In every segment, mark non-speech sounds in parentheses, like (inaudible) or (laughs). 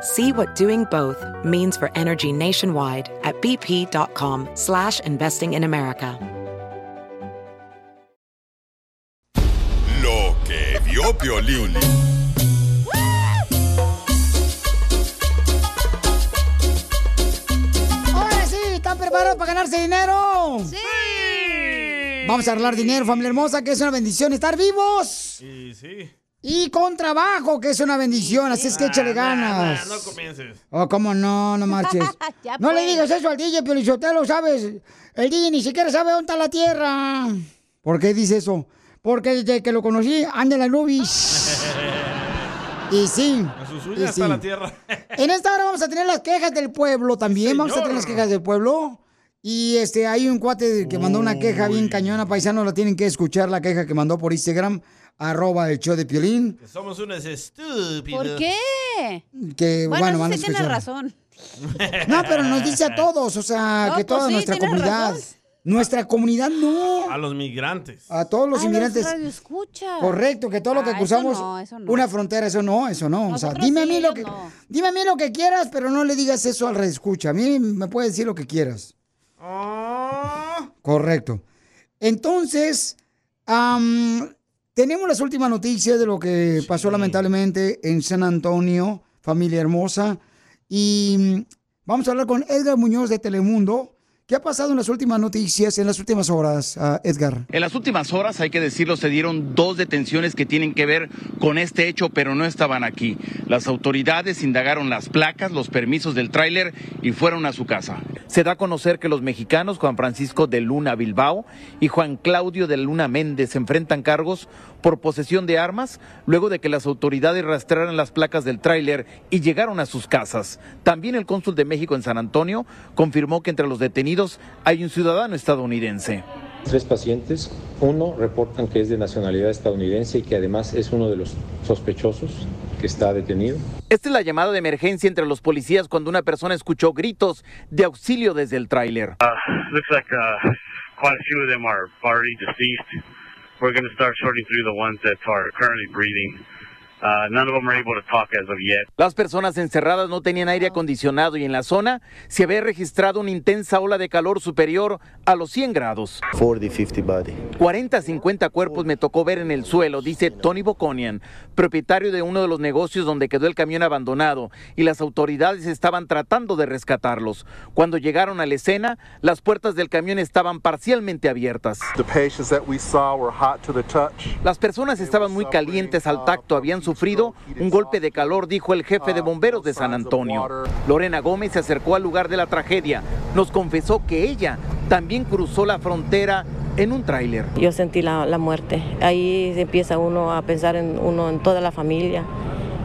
See what doing both means for energy nationwide at bp.com slash investing in America. Lo que vio Piolín. Ahora sí, ¿están preparados para ganarse dinero? ¡Sí! Vamos a arreglar dinero, familia hermosa, que es una bendición estar vivos. Y sí. Y con trabajo, que es una bendición, así es que échale ganas. No comiences. Oh, ¿cómo no? No (laughs) marches. No le pues. digas eso al DJ, pero ¿sabes? El DJ ni siquiera sabe dónde está la tierra. ¿Por qué dice eso? Porque desde que lo conocí, anda en nubes. y sí. En sus y uñas sí. está la tierra. (laughs) En esta hora vamos a tener las quejas del pueblo también. Vamos a tener las quejas del pueblo. Y este, hay un cuate que mandó una queja bien cañona, paisano, la tienen que escuchar, la queja que mandó por Instagram, arroba el show de Piolín. Que somos unos estúpidos. ¿Por qué? Que, bueno, Bueno, van a escuchar. razón. No, pero nos dice a todos, o sea, No, que pues toda sí, nuestra comunidad. razón. Nuestra comunidad no. A los migrantes. A todos los A inmigrantes. radioescuchas. Correcto, que todo lo que Ah, eso cruzamos no, eso no. una frontera, eso no, eso no. O sea, dime a mí lo que no. dime a mí lo que quieras, pero no le digas eso al reescucha. A mí me puedes decir lo que quieras. Correcto. Entonces, am, tenemos las últimas noticias de lo que pasó lamentablemente en San Antonio, familia hermosa. Y mm, vamos a hablar con Edgar Muñoz de Telemundo. ¿Qué ha pasado en las últimas noticias, en las últimas horas, ah, Edgar? En las últimas horas, hay que decirlo, se dieron dos detenciones que tienen que ver con este hecho, pero no estaban aquí. Las autoridades indagaron las placas, los permisos del tráiler y fueron a su casa. Se da a conocer que los mexicanos Juan Francisco de Luna Bilbao y Juan Claudio de Luna Méndez enfrentan cargos por posesión de armas luego de que las autoridades rastrearan las placas del tráiler y llegaron a sus casas. También el cónsul de México en San Antonio confirmó que entre los detenidos hay un ciudadano estadounidense. Tres pacientes, uno reportan que es de nacionalidad estadounidense y que además es uno de los sospechosos que está detenido. Esta es la llamada de emergencia entre los policías cuando una persona escuchó gritos de auxilio desde el tráiler. Uh, looks like uh, quite a few of them are already deceased. We're going to start sorting through the ones that are currently breathing. Uh, none of them are able to talk as of yet. Las personas encerradas no tenían aire acondicionado y en la zona se había registrado una intensa ola de calor superior a los 100 grados. 40, 50 body. 40 50 cuerpos me tocó ver en el suelo, dice Tony Boconian, propietario de uno de los negocios donde quedó el camión abandonado y las autoridades estaban tratando de rescatarlos. Cuando llegaron a la escena, las puertas del camión estaban parcialmente abiertas. Las personas estaban muy calientes al tacto, habían sufrido un golpe de calor, dijo el jefe de bomberos de San Antonio. Lorena Gómez se acercó al lugar de la tragedia. Nos confesó que ella también cruzó la frontera en un tráiler. Yo sentí la, la muerte. Ahí empieza uno a pensar en uno, en toda la familia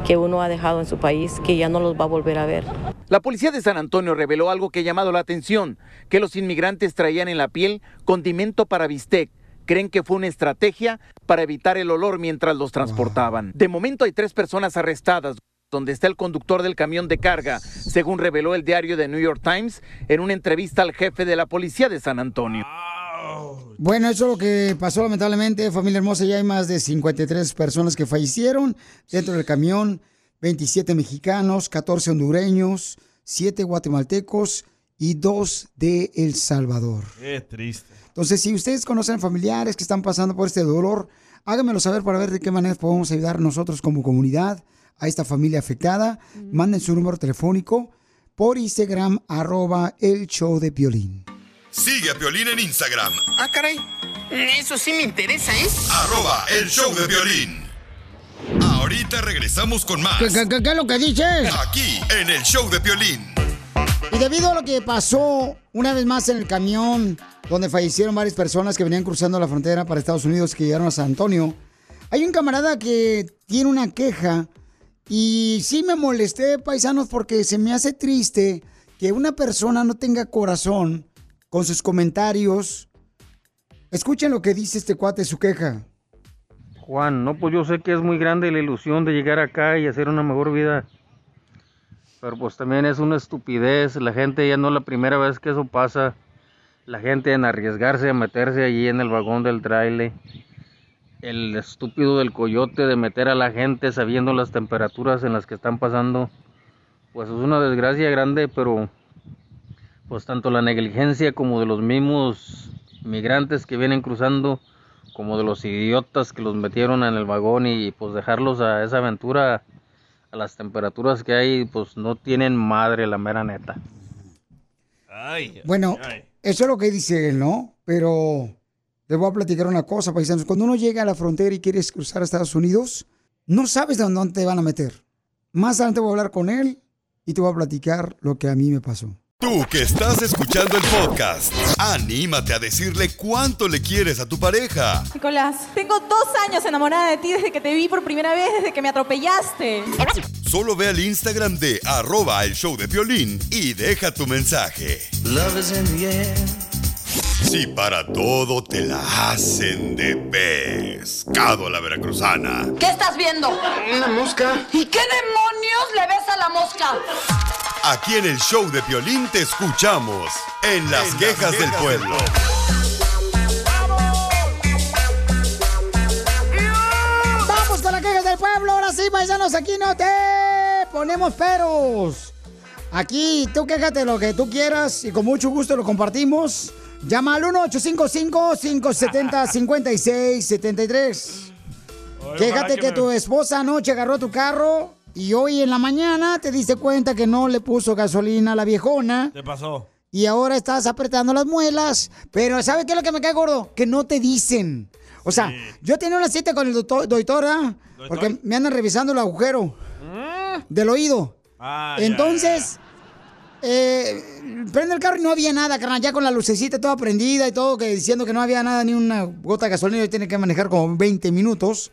que uno ha dejado en su país, que ya no los va a volver a ver. La policía de San Antonio reveló algo que ha llamado la atención, que los inmigrantes traían en la piel condimento para bistec. Creen que fue una estrategia para evitar el olor mientras los transportaban. De momento hay tres personas arrestadas donde está el conductor del camión de carga, según reveló el diario The New York Times en una entrevista al jefe de la policía de San Antonio. Bueno, eso es lo que pasó lamentablemente, familia hermosa. Ya hay más de 53 personas que fallecieron dentro del camión, 27 mexicanos, 14 hondureños, 7 guatemaltecos y 2 de El Salvador. Qué triste. Entonces, si ustedes conocen familiares que están pasando por este dolor, háganmelo saber para ver de qué manera podemos ayudar nosotros como comunidad a esta familia afectada. Manden su número telefónico por Instagram, arroba el show de violín. Sigue a Piolín en Instagram, Ah, caray. Eso sí me interesa, ¿eh? arroba el show de violín. Ahorita regresamos con más. ¿Qué, qué- qué- qué es lo que dices? Aquí, en el show de Piolín. Y debido a lo que pasó una vez más en el camión donde fallecieron varias personas que venían cruzando la frontera para Estados Unidos que llegaron a San Antonio, hay un camarada que tiene una queja y sí me molesté, paisanos, porque se me hace triste que una persona no tenga corazón con sus comentarios. Escuchen lo que dice este cuate, su queja. Juan, no, pues yo sé que es muy grande la ilusión de llegar acá y hacer una mejor vida. Pero pues también es una estupidez. La gente ya no es la primera vez que eso pasa. La gente en arriesgarse a meterse allí en el vagón del trailer. El estúpido del coyote de meter a la gente sabiendo las temperaturas en las que están pasando. Pues es una desgracia grande, pero pues tanto la negligencia como de los mismos migrantes que vienen cruzando como de los idiotas que los metieron en el vagón y pues dejarlos a esa aventura a las temperaturas que hay, pues no tienen madre la mera neta. Ay, Bueno, ay. eso es lo que dice él, ¿no? Pero les voy a platicar una cosa, paisanos. Cuando uno llega a la frontera y quieres cruzar a Estados Unidos, no sabes de dónde te van a meter. Más adelante voy a hablar con él y te voy a platicar lo que a mí me pasó. Tú que estás escuchando el podcast, anímate a decirle cuánto le quieres a tu pareja. Nicolás, tengo dos años enamorada de ti desde que te vi por primera vez, desde que me atropellaste. Solo ve al Instagram de arroba el show de violín y deja tu mensaje. Si para todo te la hacen de pescado a la veracruzana. ¿Qué estás viendo? Una mosca. ¿Y qué demonios le ves a la mosca? Aquí en el show de violín te escuchamos en las quejas del pueblo. ¡Vamos con las quejas del pueblo! Ahora sí, paisanos, aquí no te ponemos peros. Aquí tú quéjate lo que tú quieras y con mucho gusto lo compartimos. Llama al 1-855-570-5673. Quéjate que tu esposa anoche agarró tu carro y hoy en la mañana te diste cuenta que no le puso gasolina a la viejona ¿Qué pasó? y ahora estás apretando las muelas. Pero ¿sabe qué es lo que me cae gordo? Que no te dicen. O sea, yo tenía una cita con el doctor, doctora porque me andan revisando el agujero del oído. Ah, ya, Entonces, eh, prende el carro y no había nada, carnal, ya con la lucecita toda prendida y todo, que diciendo que no había nada, ni una gota de gasolina, y tiene que manejar como 20 minutos.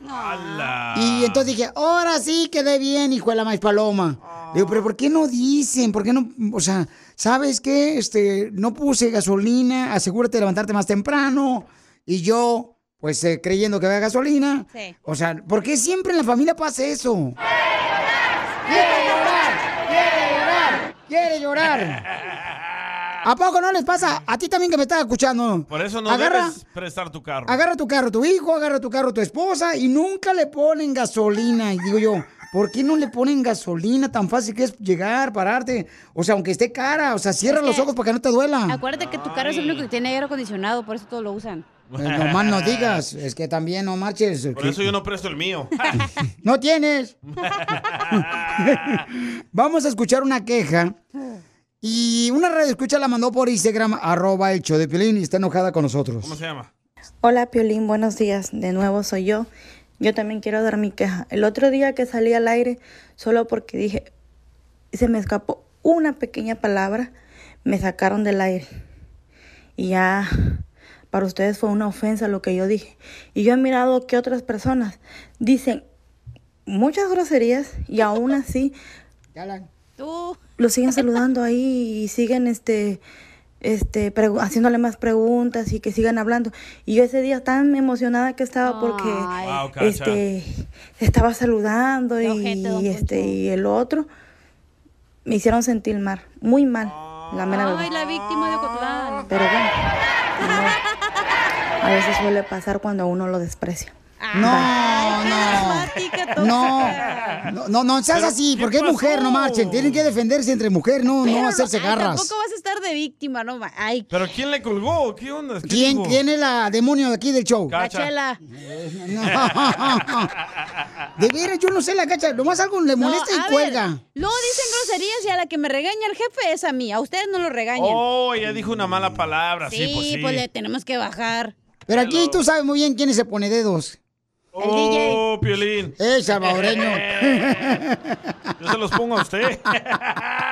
Y entonces dije, ahora sí quedé bien, hijo de la maíz paloma. Digo, pero ¿por qué no dicen? ¿Por qué no? O sea, ¿sabes qué? Este, no puse gasolina, asegúrate de levantarte más temprano. Y yo, pues eh, creyendo que había gasolina. Sí. O sea, ¿por qué siempre en la familia pasa eso? ¡Quiere llorar! ¡Quiere llorar! ¿A poco no les pasa? A ti también que me estás escuchando. Por eso no agarra, debes prestar tu carro. agarra tu carro tu hijo, agarra tu carro tu esposa y nunca le ponen gasolina. Y digo yo, ¿por qué no le ponen gasolina? Tan fácil que es llegar, pararte. O sea, aunque esté cara, o sea, cierra Es los ojos para que no te duela. Acuérdate que tu carro es el único que tiene aire acondicionado, por eso todos lo usan. Eh, No más no digas, es que también no marches. Por eso yo no presto el mío. (laughs) No tienes. (laughs) Vamos a escuchar una queja. Y una radio escucha la mandó por Instagram, arroba show de Piolín, y está enojada con nosotros. ¿Cómo se llama? Hola Piolín, buenos días. De nuevo soy yo. Yo también quiero dar mi queja. El otro día que salí al aire, solo porque dije, se me escapó una pequeña palabra, me sacaron del aire. Y ya para ustedes fue una ofensa lo que yo dije. Y yo he mirado que otras personas dicen muchas groserías y aún así Tú. lo siguen saludando ahí y siguen este este haciéndole más preguntas y que sigan hablando y yo ese día tan emocionada que estaba porque Wow, este estaba saludando y este y el otro me hicieron sentir mal muy mal la mera Ay, verdad la víctima de Ocotlán. pero bueno no. A veces suele pasar cuando a uno lo desprecia No, no. No, no, no, no seas ¿Pero así, qué porque es mujer, no marchen. Tienen que defenderse entre mujer, no, Pero no hacerse ay, garras. Tampoco vas a estar de víctima, no. Ay, ¿Pero quién le colgó? ¿Qué onda? ¿Qué ¿Quién, dijo? ¿Quién es la demonio de aquí del show? Cachela. De veras, yo no sé la cacha. Nomás algo le molesta No, y ver, cuelga. Luego dicen groserías y a la que me regaña el jefe es a mí. A ustedes no lo regañan. Oh, ella dijo una mala palabra. Sí, sí, pues sí. pues le tenemos que bajar. Pero aquí tú sabes muy bien quién se pone dedos. Oh, Piolín. Es salvadoreño. (laughs) Yo se los pongo a usted. (laughs)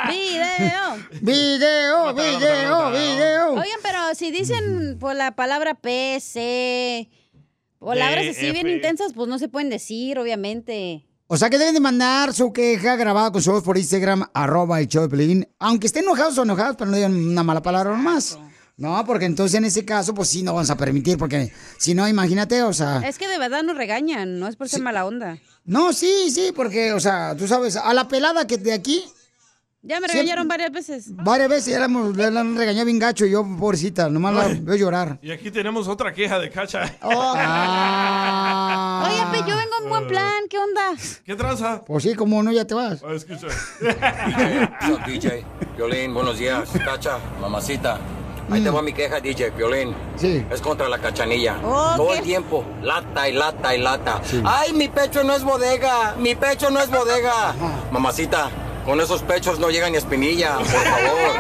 Video. Video, video, video. Oigan, pero si dicen por la palabra P, C, palabras así bien intensas, pues no se pueden decir, obviamente. O sea que deben de mandar su queja grabada con su voz por Instagram, arroba el show de Pelín. Aunque estén enojados o enojados, pero no digan una mala palabra nomás. No, porque entonces en ese caso, pues sí, no vamos a permitir, porque si no, imagínate, o sea... Es que de verdad nos regañan, no es por ser mala onda. No, sí, sí, porque, o sea, tú sabes, a la pelada que de aquí, Ya me Siempre- regañaron varias veces. varias veces ya la, la, la han regañado bien gacho y yo, pobrecita, nomás la veo llorar. Y aquí tenemos otra queja de Cacha. Ah. Oye, pero yo vengo en buen plan, ¿qué onda? ¿Qué tranza? Pues sí, como no, ya te vas. Ah, escucha. (laughs) DJ? Violín, buenos días. Cacha, mamacita. Ahí te va mi queja, DJ, Violín. Sí. Es contra la cachanilla. Oh, Todo ¿qué? el tiempo, lata y lata y lata. ¡Ay, mi pecho no es bodega! ¡Mi pecho no es bodega! Mamacita, con esos pechos no llega ni espinilla, por favor.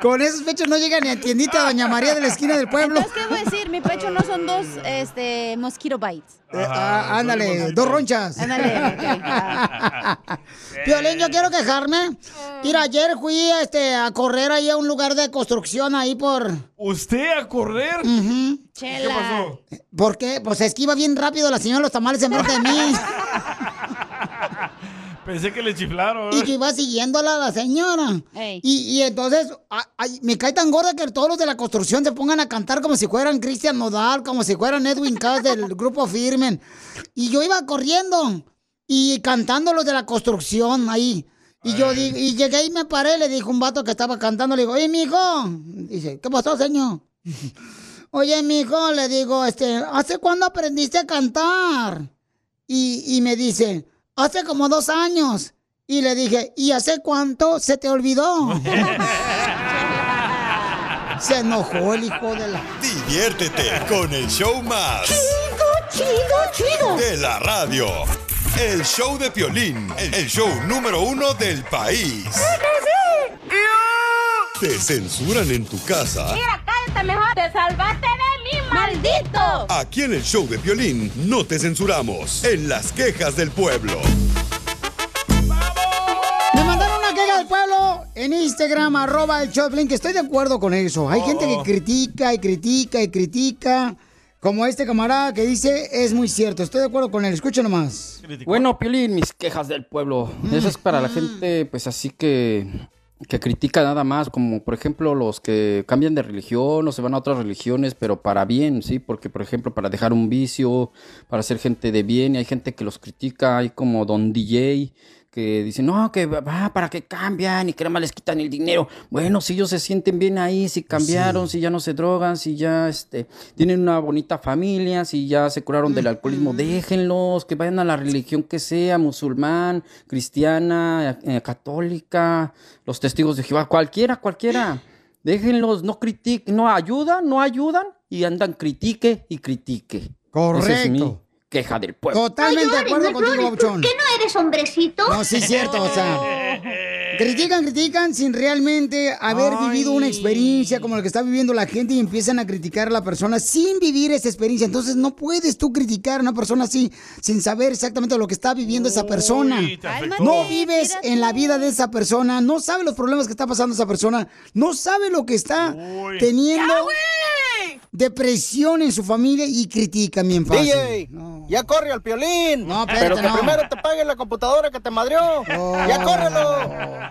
Con esos pechos no llega ni a tiendita Doña María de la esquina del pueblo. Entonces, ¿qué voy a decir? Mi pecho no son dos este, mosquito bites. Eh, ah, ándale, dos ronchas. Ándale, Violín, (laughs) yo quiero quejarme. Mira, ayer fui este, a correr ahí a un lugar de construcción ahí por... ¿Usted a correr? Chela. ¿Qué pasó? ¿Por qué? Pues es que iba bien rápido la señora de los tamales enfrente de mí. (laughs) Pensé que le chiflaron. Y que iba siguiéndola la señora. Y, y entonces, a- me cae tan gorda que todos los de la construcción se pongan a cantar como si fueran Cristian Nodal, como si fueran Edwin Cass del (laughs) grupo Firmen. Y yo iba corriendo y cantando los de la construcción ahí. Y yo y llegué y me paré, le dijo un vato que estaba cantando, le digo, oye, mijo. Dice, ¿qué pasó, señor? (laughs) Oye, mijo, le digo, este, ¿hace cuándo aprendiste a cantar? Y, y me dice, hace como dos años. Y le dije, ¿y hace cuánto se te olvidó? (laughs) se enojó el hijo de la... Diviértete con el show más. Chido, chido, De la radio. El show de Piolín. El show número uno del país. ¿Te censuran en tu casa? cállate mejor. Te salvaste de mí, maldito. Aquí en el show de Piolín no te censuramos. En las quejas del pueblo. Me mandaron una queja del pueblo en Instagram, arroba el Choplin, que estoy de acuerdo con eso. Hay gente que critica y critica y critica. Como este camarada que dice, es muy cierto. Estoy de acuerdo con él. Escucha nomás. Bueno, Piolín, mis quejas del pueblo. Eso es para la gente, pues así que, que critica nada más, como por ejemplo los que cambian de religión o se van a otras religiones, pero para bien, ¿sí? Porque, por ejemplo, para dejar un vicio, para ser gente de bien, y hay gente que los critica, hay como Don DJ, que dicen, no, que va, para que cambian y que nada más les quitan el dinero. Bueno, si ellos se sienten bien ahí, si cambiaron, si ya no se drogan, si ya este, tienen una bonita familia, si ya se curaron del alcoholismo, déjenlos, que vayan a la religión que sea, musulmán, cristiana, eh, católica, los testigos de Jehová, cualquiera, cualquiera. Déjenlos, no critiquen, no ayudan, no ayudan y andan critique y critique. Correcto. Queja del pueblo. Totalmente de acuerdo contigo, Babuchón. ¿Qué no eres hombrecito? No, sí es cierto, o sea. Critican, critican sin realmente haber vivido una experiencia como la que está viviendo la gente y empiezan a criticar a la persona sin vivir esa experiencia. Entonces no puedes tú criticar a una persona así sin saber exactamente lo que está viviendo esa persona. No vives en la vida de esa persona, no sabe los problemas que está pasando esa persona, no sabe lo que está teniendo depresión en su familia y critica bien fácil. DJ, ya corre al piolín. No, Pero espérate, que no. primero te pague la computadora que te madrió. Ya córrelo.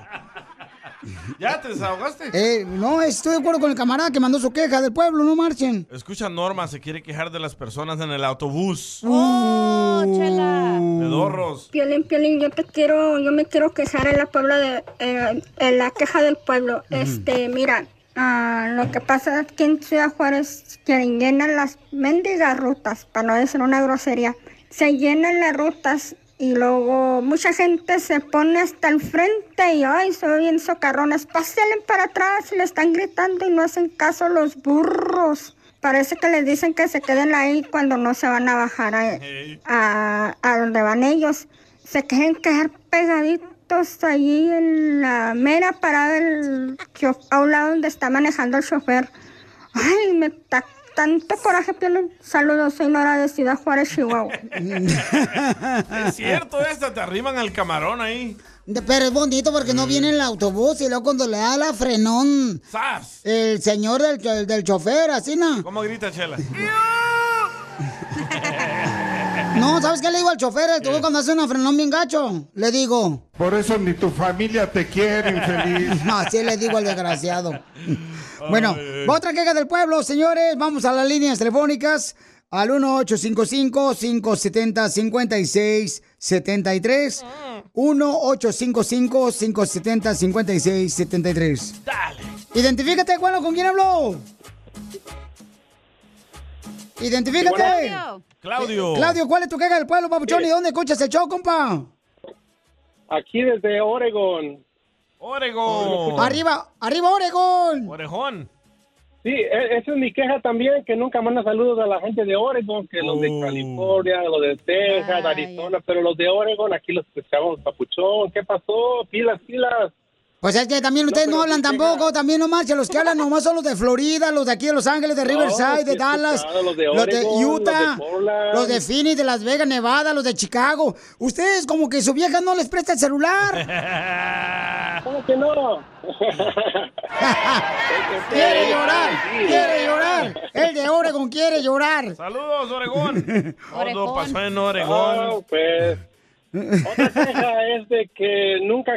¿Ya te desahogaste? Eh, no, estoy de acuerdo con el camarada que mandó su queja del pueblo, no marchen. Escucha, Norma se quiere quejar de las personas en el autobús. ¡Oh, chela! Pedorros. Piolín, Piolín, yo te quiero, yo me quiero quejar en la puebla de, eh, en la queja del pueblo. Este, mira, Ah, lo que pasa que en Ciudad Juárez que llenan las mendigas rutas, para no decir una grosería. Se llenan las rutas y luego mucha gente se pone hasta el frente y ay, se ve bien socarrones. Pásenle para atrás y le están gritando y no hacen caso los burros. Parece que les dicen que se queden ahí cuando no se van a bajar a, a, a donde van ellos. Se quieren quedar pegaditos allí en la mera parada del a un lado donde está manejando el chofer. Ay, me da tanto coraje, Piolín. Saludos, soy Nora de Ciudad Juárez, Chihuahua. (laughs) Es cierto esto, te arriman al camarón ahí. Pero es bonito porque no viene el autobús y luego cuando le da la frenón ¡Sas! el señor del, cho- del chofer, así, ¿no? ¿Cómo grita Chela? (laughs) No, ¿sabes qué le digo al chofer? El cuando hace una frenón bien gacho. Le digo. Por eso ni tu familia te quiere, infeliz. (laughs) Así le digo al desgraciado. (laughs) Bueno, otra queja del pueblo, señores. Vamos a las líneas telefónicas al 1855-570-5673. 1-855-570-5673. Dale. Identifícate, bueno, ¿con quién habló? Identifícate. Claudio. Claudio. Claudio, ¿cuál es tu queja del pueblo, papuchón? ¿Y dónde escuchas el show, compa? Aquí desde Oregon. Oregon. Arriba, arriba, Oregón. Orejón. Sí, e- esa es mi queja también, que nunca manda saludos a la gente de Oregon, que los de California, los de Texas, Arizona, pero los de Oregon aquí los escuchamos, papuchón. ¿Qué pasó? Pilas, pilas. Pues es que también ustedes no, hablan tampoco, también nomás, que los que hablan nomás son los de Florida, los de aquí de Los Ángeles, de Riverside, de Dallas, escuchado, los de los de Oregon, Utah, los de los de Phoenix, de Las Vegas, Nevada, los de Chicago. Ustedes como que su vieja no les presta el celular. (laughs) ¿Cómo que no? (laughs) quiere llorar, quiere llorar. El de Oregon quiere llorar. Saludos, Oregón. (laughs) Todo pasó en Oregón. Ah, pues, otra queja es de que nunca,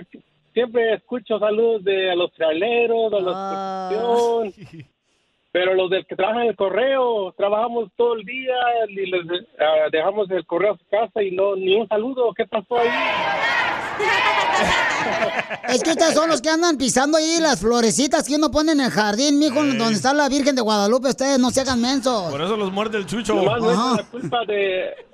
siempre escucho saludos de los traileros, de la construcción, (laughs) pero los del que trabajan en el correo, trabajamos todo el día y les ah, dejamos el correo a su casa y no ni un saludo. ¿Qué pasó ahí? Es que ustedes son los que andan pisando ahí las florecitas que uno pone en el jardín, mijo, donde está la Virgen de Guadalupe. Ustedes no se hagan mensos. Por eso los muerde el chucho. Nomás me echan la culpa de...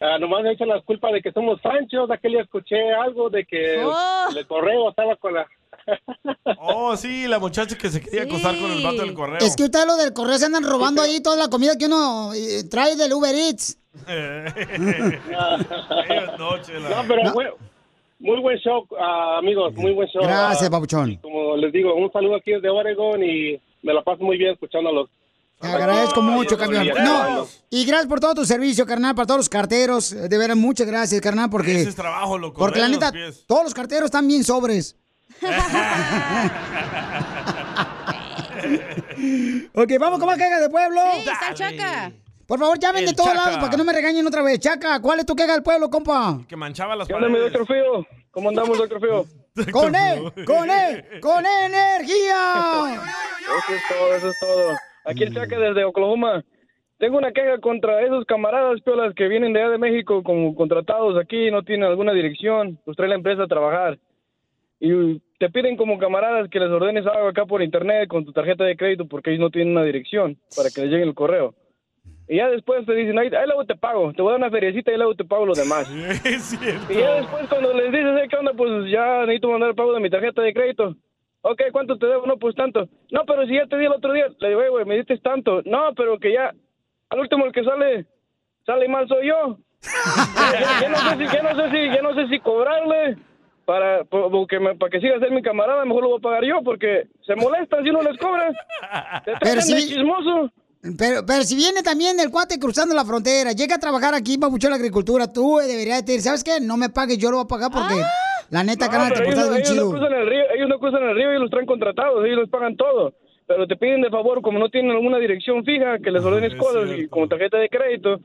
ah, nomás me echan la culpa de que somos Sanchos. Aquel día escuché algo de que Oh. el correo estaba con la... (laughs) Oh, sí, la muchacha que se quería acostar con el vato del correo. Es que ustedes los del correo se andan robando ahí toda la comida que uno eh, trae del Uber Eats. (laughs) Ellos no, Chela. No, pero fue muy buen show, ah, amigos, muy buen show. Gracias, Ah, papuchón. como les digo, un saludo aquí desde Oregon y me la paso muy bien escuchándolos. Te agradezco mucho, campeón. No, y gracias por todo tu servicio, carnal, para todos los carteros. De veras, muchas gracias, carnal, porque... Ese es trabajo, loco. Porque la neta, los todos los carteros están bien sobres. (laughs) ok, vamos con más quejas de pueblo. Sí, está el Chaca. Por favor, llamen de todos Chaca. lados para que no me regañen otra vez. Chaca, ¿cuál es tu queja del pueblo, compa? Que manchaba las ¿Qué onda, mi paredes. doctor Feo? ¿Cómo andamos, doctor Feo? (laughs) ¡Con él! ¡Con él! ¡Con energía! Eso es todo, eso es todo. Aquí el Chaca desde Oklahoma. Tengo una queja contra esos camaradas piolas que vienen de allá de México como contratados aquí, no tienen alguna dirección, pues trae la empresa a trabajar. Y te piden como camaradas que les ordenes algo acá por internet con tu tarjeta de crédito porque ellos no tienen una dirección para que les llegue el correo. Y ya después te dicen, ahí, ahí luego te pago, te voy a dar una feriecita y luego te pago lo demás. (laughs) Es. Y ya después cuando les dices, "Eh, ¿qué onda? Pues ya necesito mandar el pago de mi tarjeta de crédito. Ok, ¿cuánto te debo? No, pues tanto. No, pero si ya te di el otro día. Le digo, "Oye, güey, me diste tanto. No, pero que ya, al último el que sale, sale mal soy yo. ya, (laughs) ya no sé si, ya no sé si, ya no sé si cobrarle para, por- porque me- para que siga ser mi camarada, mejor lo voy a pagar yo porque se molestan si uno les cobra. Te Pero de si- chismoso. Pero, pero si viene también el cuate cruzando la frontera, llega a trabajar aquí, papuchón, la agricultura, tú eh, deberías decir, ¿sabes qué? No me pagues, yo lo voy a pagar porque la neta, No, carnal, te ellos, bien ellos no cruzan el río, ellos no cruzan el río y los traen contratados, ellos les pagan todo. Pero te piden de favor, como no tienen alguna dirección fija, que les ordenes cosas y como tarjeta de crédito.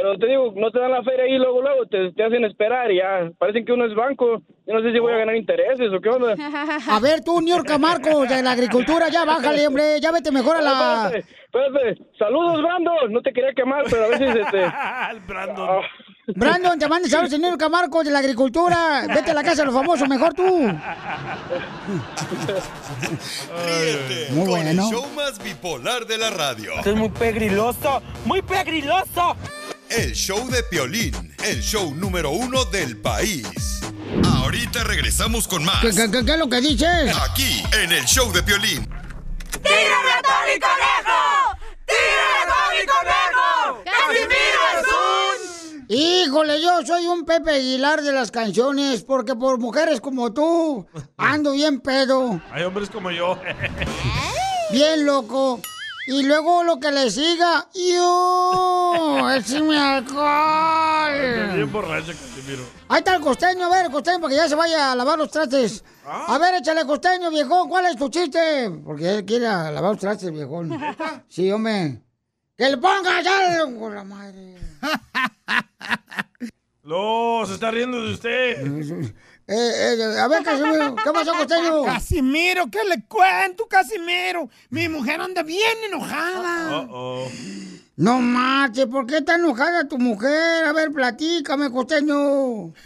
Pero te digo, no te dan la feria ahí luego, luego, te, te hacen esperar y ya. Parecen que uno es banco. Yo no sé si voy a ganar intereses o qué onda. (laughs) A ver, tú, New York Marco, de la agricultura, ya bájale, hombre, ya vete mejor a la... Espérate, espérate. Saludos, Brandon. No te quería quemar, pero a veces este. (laughs) Brandon. Ah, Brandon, te mandes a señor Camargo de la agricultura. Vete a la casa de los famosos, mejor tú. Ríete Muy con bueno. el show más bipolar de la radio. Esto es muy pegriloso, muy pegriloso. El show de Piolín, el show número uno del país. Ahorita regresamos con más. ¿Qué, qué, qué- qué es lo que dices? Aquí, en el show de Piolín. ¡Tírame a Tony Conejo! ¡Tírame a Tony Conejo! ¡Casimiro es un... Híjole, yo soy un Pepe Aguilar de las canciones, porque por mujeres como tú ando bien pedo, Hay hombres como yo. bien loco. Y luego lo que le siga, yo, écheme alcohol. Bien borracho, Casimiro. Ahí está el costeño, a ver, costeño, para que ya se vaya a lavar los trastes. A ver, échale costeño, viejón, ¿cuál es tu chiste? Porque él quiere lavar los trastes, viejón. Sí, hombre. ¡Que le ponga ya! Con la madre. (laughs) No, se está riendo de usted. (laughs) Eh, eh, a ver, Casimiro, ¿qué pasó, costeño? Casimiro, ¿qué le cuento, Casimiro? Mi mujer anda bien enojada. Uh-oh. No marches, ¿por qué está enojada tu mujer? A ver, platícame, costeño. (laughs)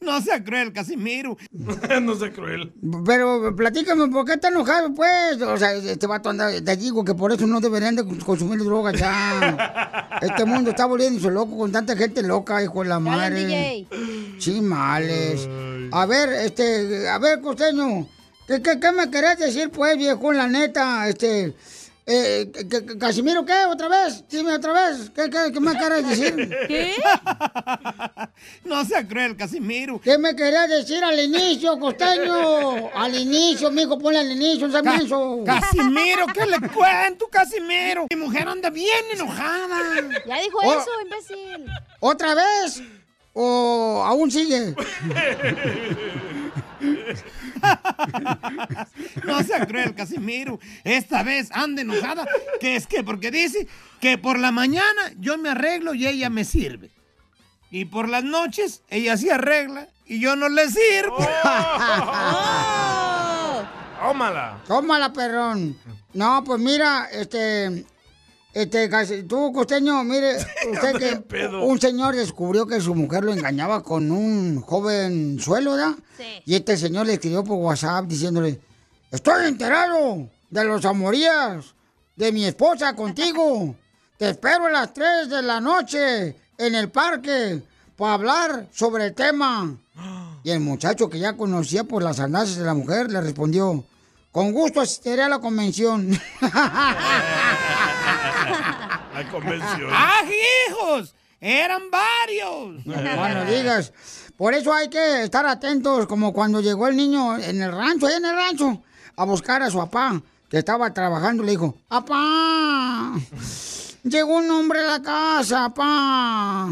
No sea cruel, Casimiro. (laughs) no sea cruel. Pero platícame, ¿por qué está enojado, pues? O sea, este vato anda, te digo que por eso no deberían de consumir drogas ya. (laughs) Este mundo está volviéndose loco con tanta gente loca, hijo de la madre. DJ. Chimales. A ver, este, a ver, costeño, ¿qué, qué, qué me querés decir, pues, viejo, la neta? Este, eh, Casimiro, ¿qué? ¿Otra vez? Dime otra vez. ¿Qué, qué, qué me querés decir? (laughs) ¿Qué? (laughs) No sea cruel, Casimiro. ¿Qué me querías decir al inicio, costeño? Al inicio, mijo, ponle al inicio, un Ca- menso. Casimiro, ¿qué le cuento, Casimiro? Mi mujer anda bien enojada. Ya dijo eso, imbécil. ¿Otra vez? ¿O aún sigue? (laughs) (laughs) No sea cruel, Casimiro. Esta vez anda enojada. Que es que porque dice que por la mañana yo me arreglo y ella me sirve. Y por las noches ella se arregla y yo no le sirvo. (laughs) Tómala. Tómala, perrón. No, pues mira, este... Este, casi- tú, costeño, mire, (laughs) usted que pedo. un señor descubrió que su mujer lo engañaba con un joven suelo, ¿verdad? Sí. Y este señor le escribió por WhatsApp diciéndole, estoy enterado de los amorías de mi esposa contigo. Te espero a las 3 de la noche en el parque para hablar sobre el tema. Y el muchacho que ya conocía por las andanzas de la mujer le respondió, con gusto asistiré a la convención. (laughs) La convención. (laughs) ¡Ah, hijos! ¡Eran varios! (laughs) No, no digas. Por eso hay que estar atentos, como cuando llegó el niño en el rancho, allá en el rancho, a buscar a su papá, que estaba trabajando, le dijo, ¡Papá! Llegó un hombre a la casa, papá.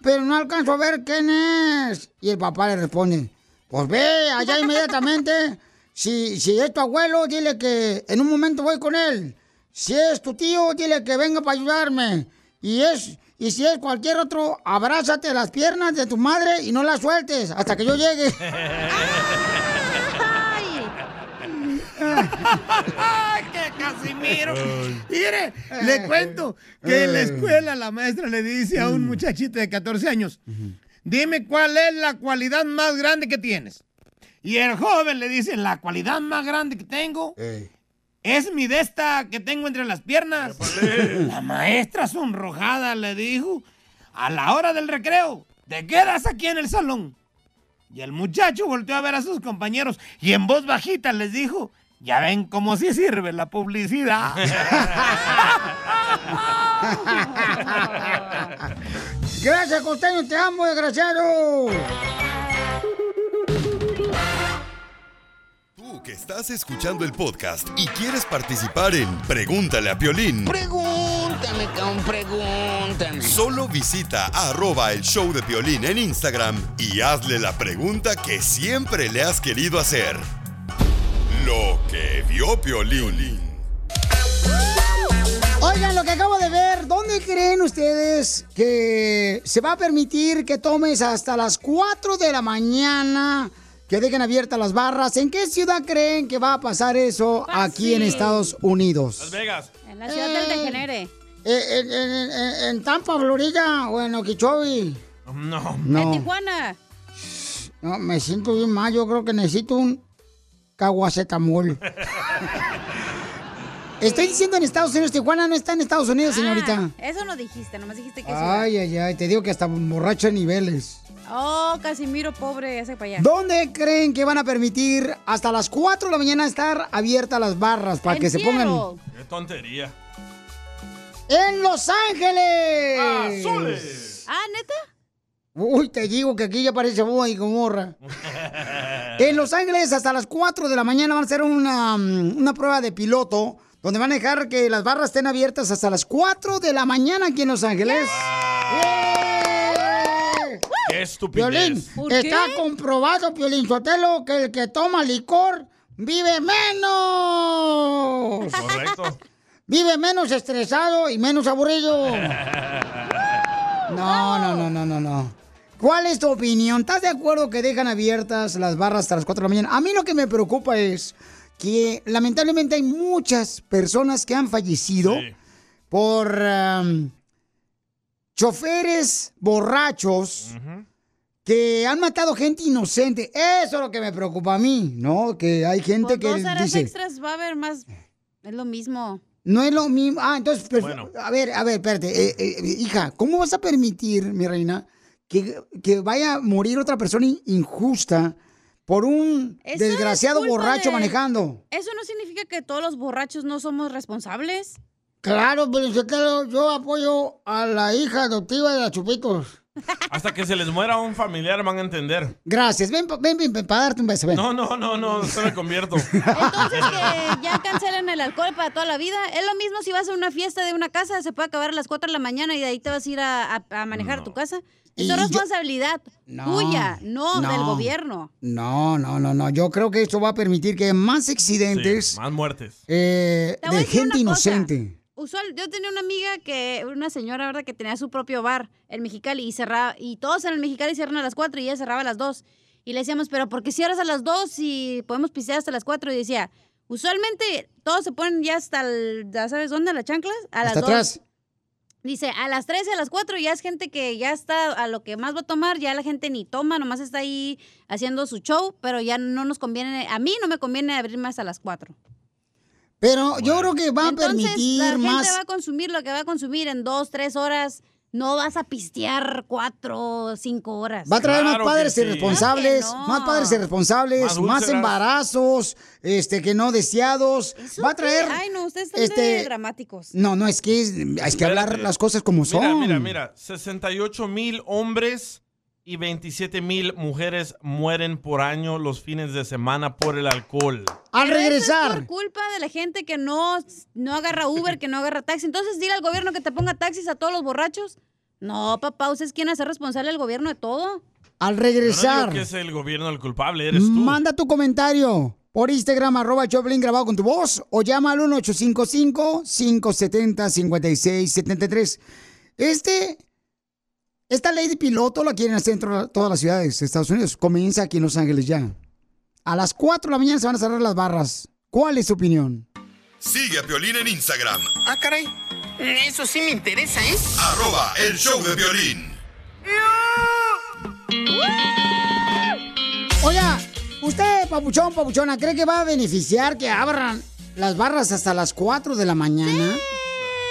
Pero no alcanzo a ver quién es. Y el papá le responde, pues ve allá inmediatamente. Si, si es tu abuelo, dile que en un momento voy con él. Si es tu tío, dile que venga para ayudarme. Y es y si es cualquier otro, abrázate las piernas de tu madre y no las sueltes hasta que yo llegue. (laughs) ¡Ay, qué Casimiro! Mire, le cuento que en la escuela la maestra le dice a un muchachito de 14 años, dime cuál es la cualidad más grande que tienes. Y el joven le dice, la cualidad más grande que tengo es mi de esta que tengo entre las piernas. La maestra sonrojada le dijo, a la hora del recreo, te quedas aquí en el salón. Y el muchacho volteó a ver a sus compañeros y en voz bajita les dijo, ya ven cómo sí sirve la publicidad. (laughs) Gracias, costeño, te amo, desgraciado. Tú que estás escuchando el podcast y quieres participar en Pregúntale a Piolín. Pregúntame, cabrón, pregúntame. Solo visita arroba el show de Piolín en Instagram y hazle la pregunta que siempre le has querido hacer. Lo que vio Piolín. Oigan, lo que acabo de ver, ¿dónde creen ustedes que se va a permitir que tomes hasta las 4 de la mañana, que dejen abiertas las barras? ¿En qué ciudad creen que va a pasar eso aquí en. Estados Unidos? Las Vegas. En la ciudad del Eh, degenere. Eh, en, en- en- en Tampa, Florida, o en Okeechobee. No. No. En Tijuana. No, me siento bien mal. Yo creo que necesito un caguacetamol. (laughs) Estoy diciendo en Estados Unidos. Tijuana no está en Estados Unidos, señorita. Ah, eso no dijiste, nomás dijiste que sí. Ay, ay, ay. Te digo que hasta borracho a niveles. Oh, Casimiro, pobre, ese para allá. ¿Dónde creen que van a permitir hasta las 4 de la mañana estar abiertas las barras para que se pongan. Qué tontería. en Los Ángeles? Azules. Ah, ¿neta? Uy, te digo que aquí ya parece boda y gomorra. (laughs) En Los Ángeles hasta las 4 de la mañana van a hacer una, mm, una prueba de piloto donde van a dejar que las barras estén abiertas hasta las 4 de la mañana aquí en Los Ángeles. ¡Eh! Qué estupidez. Piolín, está comprobado, Piolín Sotelo, que el que toma licor vive menos. Correcto. Vive menos estresado y menos aburrido. No, no, no, no, no, no. ¿Cuál es tu opinión? ¿Estás de acuerdo que dejan abiertas las barras hasta las 4 de la mañana? A mí lo que me preocupa es que lamentablemente hay muchas personas que han fallecido por um, choferes borrachos que han matado gente inocente. Eso es lo que me preocupa a mí, ¿no? Que hay gente Por que dos horas dice... extras va a haber más. Es lo mismo. No es lo mismo. Ah, entonces, pues, Bueno. a ver, a ver, espérate. eh, eh, hija, ¿cómo vas a permitir, mi reina, que, que vaya a morir otra persona in- injusta por un Eso desgraciado borracho de- manejando? Eso no significa que todos los borrachos no somos responsables. Claro, pero yo, te- yo apoyo a la hija adoptiva de la Chupitos. (laughs) Hasta que se les muera un familiar van a entender. Gracias. Ven, ven, ven, ven, para darte un beso. Ven. No, no, no, no, se me convierto. (laughs) Entonces que (laughs) ya cancelen el alcohol para toda la vida. Es lo mismo si vas a una fiesta de una casa, se puede acabar a las 4 de la mañana y de ahí te vas a ir a, a- a manejar a tu casa. Es yo- responsabilidad No, tuya, no, no. del gobierno. No, no, no, no. Yo creo que esto va a permitir que haya más accidentes Sí, más muertes. eh, de gente una cosa. Usual, yo tenía una amiga que, una señora, ¿verdad? Que tenía su propio bar en Mexicali y cerraba, y todos en el Mexicali cierran a las 4 y ella cerraba a las 2. Y le decíamos, pero ¿por qué cierras a las 2 si podemos pistear hasta las 4? Y decía, usualmente todos se ponen ya hasta, el, ¿ya sabes dónde? ¿Las chanclas? A las Hasta 2. atrás. Dice, a las 3 y a las 4 ya es gente que ya está a lo que más va a tomar, ya la gente ni toma, nomás está ahí haciendo su show, pero ya no nos conviene, a mí no me conviene abrir más a las 4. Pero yo creo que va a Entonces, permitir la gente más. va a consumir lo que va a consumir en dos, tres horas. No vas a pistear cuatro, cinco horas. Va a traer más padres irresponsables, Claro que no. más padres irresponsables, Más embarazos, este, que no deseados. Va a traer. Ay, no, ustedes están este, de dramáticos. No, no, es que es, hay que hablar las cosas como Mira, son. mira, mira. 68 mil hombres y 27 mil mujeres mueren por año los fines de semana por el alcohol. Al eso regresar. Es por culpa de la gente que no, no agarra Uber, que no agarra taxi. Entonces, dile al gobierno que te ponga taxis a todos los borrachos. No, papá, usted es quien hace responsable al gobierno de todo. Al Yo no regresar, digo que es el gobierno el culpable, eres tú. manda tu comentario por Instagram, arroba Choplin grabado con tu voz, o llama al 1855-570-5673. Este, esta ley de piloto la quieren hacer en todas las ciudades de Estados Unidos. Comienza aquí en Los Ángeles ya. A las 4 de la mañana se van a cerrar las barras. ¿Cuál es su opinión? Sigue a Piolín en Instagram, Ah, caray. Eso sí me interesa, ¿eh? arroba el show de violín. Oiga, usted, papuchón, papuchona, ¿cree que va a beneficiar que abran las barras hasta las 4 de la mañana?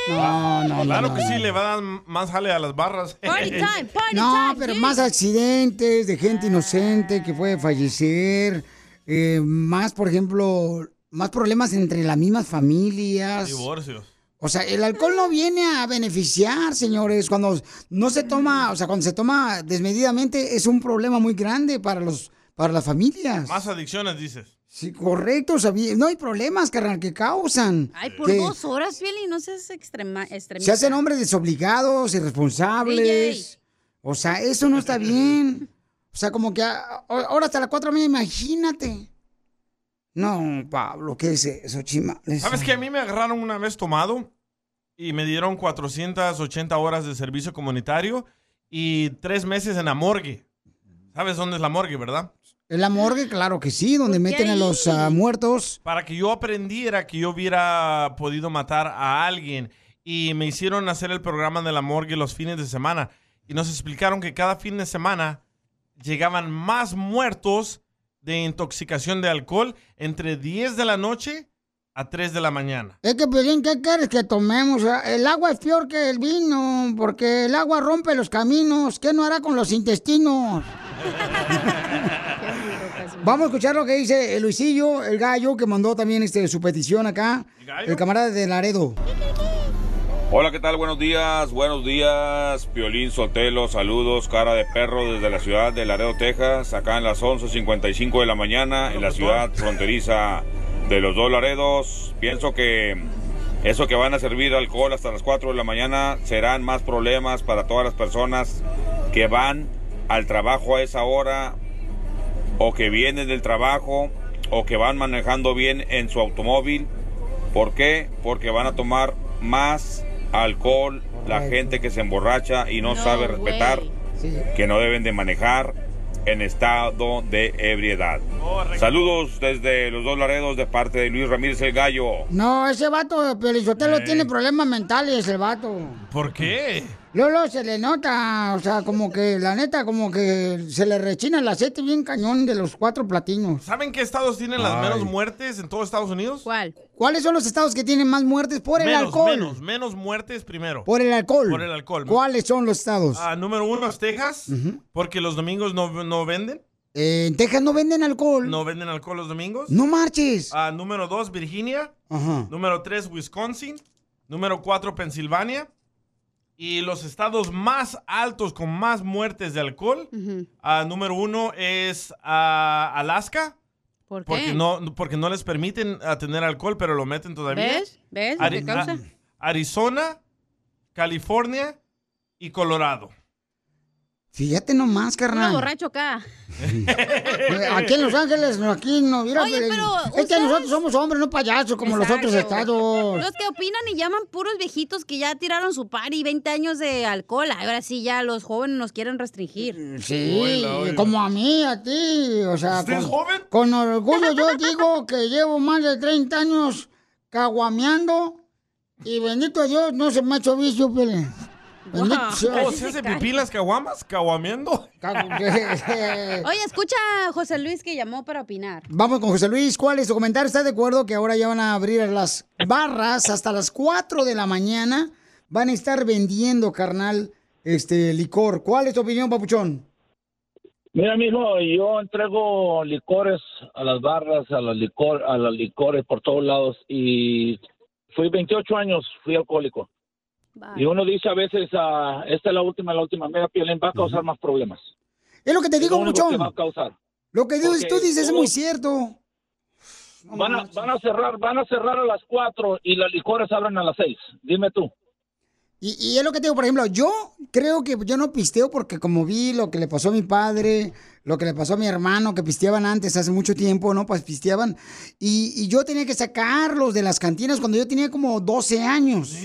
No, no. Claro no, que no. sí, le va a dar más jale a las barras. (laughs) (laughs) No, pero más accidentes de gente inocente que puede fallecer, eh, más, por ejemplo, más problemas entre las mismas familias. Divorcios. O sea, el alcohol no viene a beneficiar, señores. Cuando no se toma, o sea, cuando se toma desmedidamente es un problema muy grande para los para las familias. Más adicciones, dices. Sí, correcto, o sea, bien- no hay problemas, carnal, que causan. Ay, por que dos horas, Feli, no seas extrema, extremista. se hacen hombres desobligados, irresponsables. O sea, eso no está bien. O sea, como que a- ahora hasta las 4 de la mañana, imagínate. No, Pablo, ¿qué es eso, chima? ¿Sabes que a mí me agarraron una vez tomado y me dieron 480 horas de servicio comunitario y tres meses en la morgue? ¿Sabes dónde es la morgue, verdad? En la morgue, claro que sí, donde Pues meten a los ah, muertos. Para que yo aprendiera que yo hubiera podido matar a alguien y me hicieron hacer el programa de la morgue los fines de semana. Y nos explicaron que cada fin de semana llegaban más muertos de intoxicación de alcohol entre 10 de la noche a 3 de la mañana. Es que, Pelín, ¿qué quieres que tomemos? El agua es peor que el vino, porque el agua rompe los caminos. ¿Qué no hará con los intestinos? (laughs) Vamos a escuchar lo que dice el Luisillo, el gallo, que mandó también este, su petición acá. ¿El, camarada de Laredo. Hola, ¿qué tal? Buenos días, buenos días. Piolín Sotelo, saludos, cara de perro desde la ciudad de Laredo, Texas, acá en las 11.55 de la mañana, en la ciudad fronteriza de los dos Laredos. Pienso que eso que van a servir alcohol hasta las 4 de la mañana serán más problemas para todas las personas que van al trabajo a esa hora o que vienen del trabajo o que van manejando bien en su automóvil. ¿Por qué? Porque van a tomar más alcohol la gente que se emborracha y no, sabe respetar que no deben de manejar en estado de ebriedad. Saludos desde los dos Laredos de parte de Luis Ramírez el Gallo. No, ese vato, Pelizotelo, tiene problemas mentales, el vato. ¿Por qué? Lolo se le nota, o sea, como que, la neta, como que se le rechina el aceite bien cañón de los cuatro platinos. ¿Saben qué estados tienen las Ay. menos muertes en todos Estados Unidos? ¿Cuál? ¿Cuáles son los estados que tienen más muertes por el alcohol? Menos, menos muertes primero. Por el alcohol. Por el alcohol. ¿Cuáles son los estados? Ah, número uno es Texas, porque los domingos no, no venden. Eh, en Texas no venden alcohol. No venden alcohol los domingos. No marches. Ah, número dos, Virginia. Ajá. Número tres, Wisconsin. Número cuatro, Pensilvania. Y los estados más altos con más muertes de alcohol. ah, número uno es ah, Alaska. ¿Por qué? Porque no, porque no les permiten tener alcohol, pero lo meten todavía. ¿Ves? ¿Ves Ari- que causa? ah, Arizona, California y Colorado. Fíjate nomás, carnal. borracho acá. Eh, Aquí en Los Ángeles, no, aquí no. Mira, Oye, eh, pero es que nosotros somos hombres, no payasos como los otros estados. Los que opinan y llaman puros viejitos que ya tiraron su party 20 años de alcohol. Ahora sí ya los jóvenes nos quieren restringir. Sí, como a mí, a ti, o sea, ¿Usted con, es joven? con orgullo yo digo que llevo más de 30 años caguameando y bendito Dios no se me ha hecho vicio, pele. ¿Cómo se hace pipí las caguamas? ¿Caguameando? (laughs) Oye, escucha a José Luis que llamó para opinar. Vamos con José Luis, ¿cuál es tu comentario? ¿Estás de acuerdo que ahora ya van a abrir las barras hasta las 4 de la mañana? Van a estar vendiendo, carnal, este licor. ¿Cuál es tu opinión, papuchón? Mira, mijo, yo entrego licores a las barras, a los licor, a los licores por todos lados y fui 28 años, fui alcohólico. Y uno dice a veces, ah, esta es la última, la última, mira, Piolín, va a causar más problemas. Es lo que te digo, papuchón. va a causar. Lo que dices- tú dices es muy cierto. Van a, van a cerrar, van a cerrar a las 4 y las licores abren a las 6. Dime tú. Y, y es lo que te digo, por ejemplo, yo creo que yo no pisteo porque como vi lo que le pasó a mi padre, lo que le pasó a mi hermano, que pisteaban antes, hace mucho tiempo, ¿no? Pues pisteaban. Y, y yo tenía que sacarlos de las cantinas cuando yo tenía como 12 años.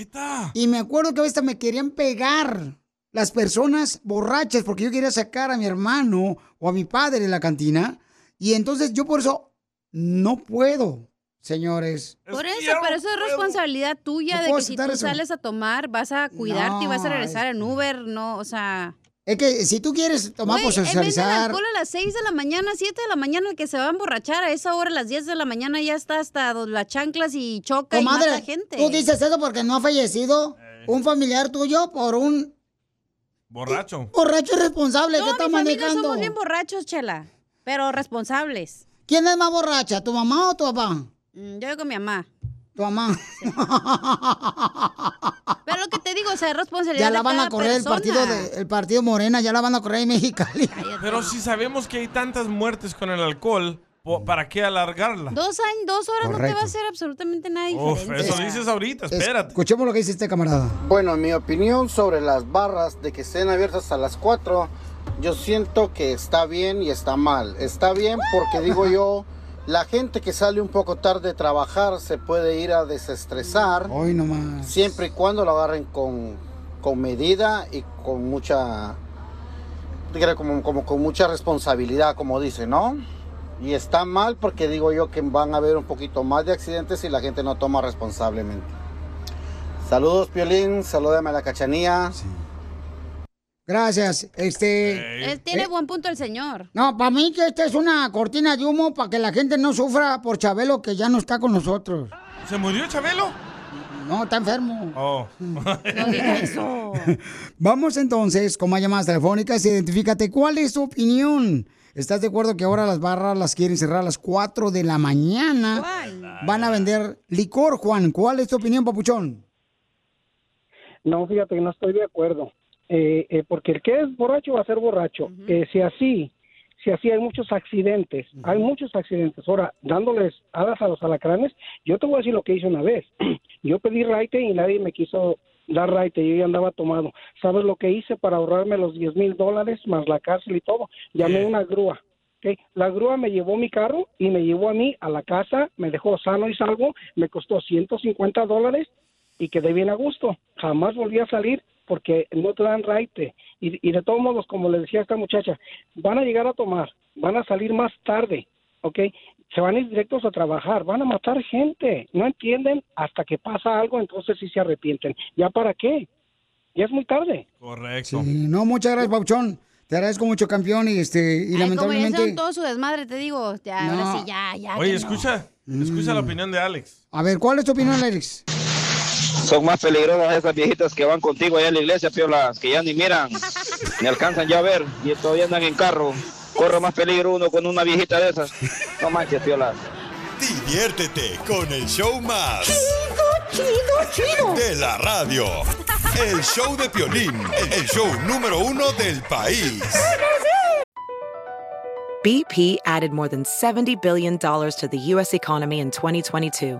Y me acuerdo que a veces me querían pegar las personas borrachas porque yo quería sacar a mi hermano o a mi padre de la cantina. Y entonces yo por eso no puedo, señores. Por eso, pero eso es responsabilidad tuya No de que si tú eso. sales a tomar, vas a cuidarte y vas a regresar en Uber, no, o sea... Es que si tú quieres tomar por eh, socializar. alcohol a las 6 de la mañana, 7 de la mañana, el que se va a emborrachar a esa hora, a las 10 de la mañana, ya está hasta las chanclas y choca y Comadre, mata gente. tú dices eso porque no ha fallecido un familiar tuyo por un Borracho. borracho irresponsable No, que está mi manejando. somos bien borrachos, Chela, pero responsables. ¿Quién es más borracha, tu mamá o tu papá? Mm, Yo con mi mamá. Tu mamá. (laughs) Pero lo que te digo, o sea, es responsabilidad Ya la de van a correr el partido de, el partido Morena, ya la van a correr en Mexicali. (laughs) Pero si sabemos que hay tantas muertes con el alcohol, po- ¿para qué alargarla? Dos años, dos horas no te Correcto. va a hacer absolutamente nada Uf, diferente. eso dices ahorita, espérate. Escuchemos lo que dice este camarada. Bueno, mi opinión sobre las barras de que estén abiertas a las 4, yo siento que está bien y está mal. Está bien porque digo yo, la gente que sale un poco tarde de trabajar se puede ir a desestresar. Hoy nomás. Siempre y cuando lo agarren con, con medida y con mucha como, como con mucha responsabilidad, como dice, ¿no? Y está mal porque digo yo que van a haber un poquito más de accidentes si la gente no toma responsablemente. Saludos, Piolín. Salúdame a la cachanía. Gracias. Este. Él tiene buen punto el señor. No, para mí que esta es una cortina de humo para que la gente no sufra por Chabelo que ya no está con nosotros. ¿Se murió Chabelo? No, está enfermo. Oh. (laughs) No diga eso. (laughs) Vamos entonces con más llamadas telefónicas. Identifícate. ¿Cuál es tu opinión? ¿Estás de acuerdo que ahora las barras las quieren cerrar a las 4 de la mañana? Van a vender licor, Juan. ¿Cuál es tu opinión, papuchón? No, fíjate que no estoy de acuerdo. Eh, eh, porque el que es borracho va a ser borracho. Eh, si así, si así hay muchos accidentes, hay muchos accidentes. Ahora, dándoles alas a los alacranes, yo te voy a decir lo que hice una vez. (clears throat) yo pedí raite y nadie me quiso dar raite, yo ya andaba tomado. ¿Sabes lo que hice para ahorrarme los 10 mil dólares más la cárcel y todo? Llamé a una grúa. La grúa me llevó mi carro y me llevó a mí a la casa, me dejó sano y salvo, me costó 150 dólares y quedé bien a gusto. Jamás volví a salir porque no te dan raite. Y, y de todos modos, como le decía a esta muchacha, van a llegar a tomar, van a salir más tarde, ¿ok? Se van a ir directos a trabajar, van a matar gente. No entienden hasta que pasa algo, entonces sí se arrepienten. ¿Ya para qué? Ya es muy tarde. Correcto. Sí, no, muchas gracias, Papuchón. Te agradezco mucho, campeón, y este, y Ay, como ya lamentablemente. hicieron todo su desmadre, te digo. Ya, ahora No. sí, ya, ya. Oye, no. escucha, escucha la opinión de Alex. A ver, ¿cuál es tu opinión, Alex? Son más peligrosas esas viejitas que van contigo allá a la iglesia, Piola, que ya ni miran, ni alcanzan ya a ver y todavía andan en carro. Corre más peligro uno con una viejita de esas. No manches, Piola. Diviértete con el show más. Chido, chido, chido. De la radio. El show de Piolín, el show número uno del país. BP added more than $70 billion to the U.S. economy in 2022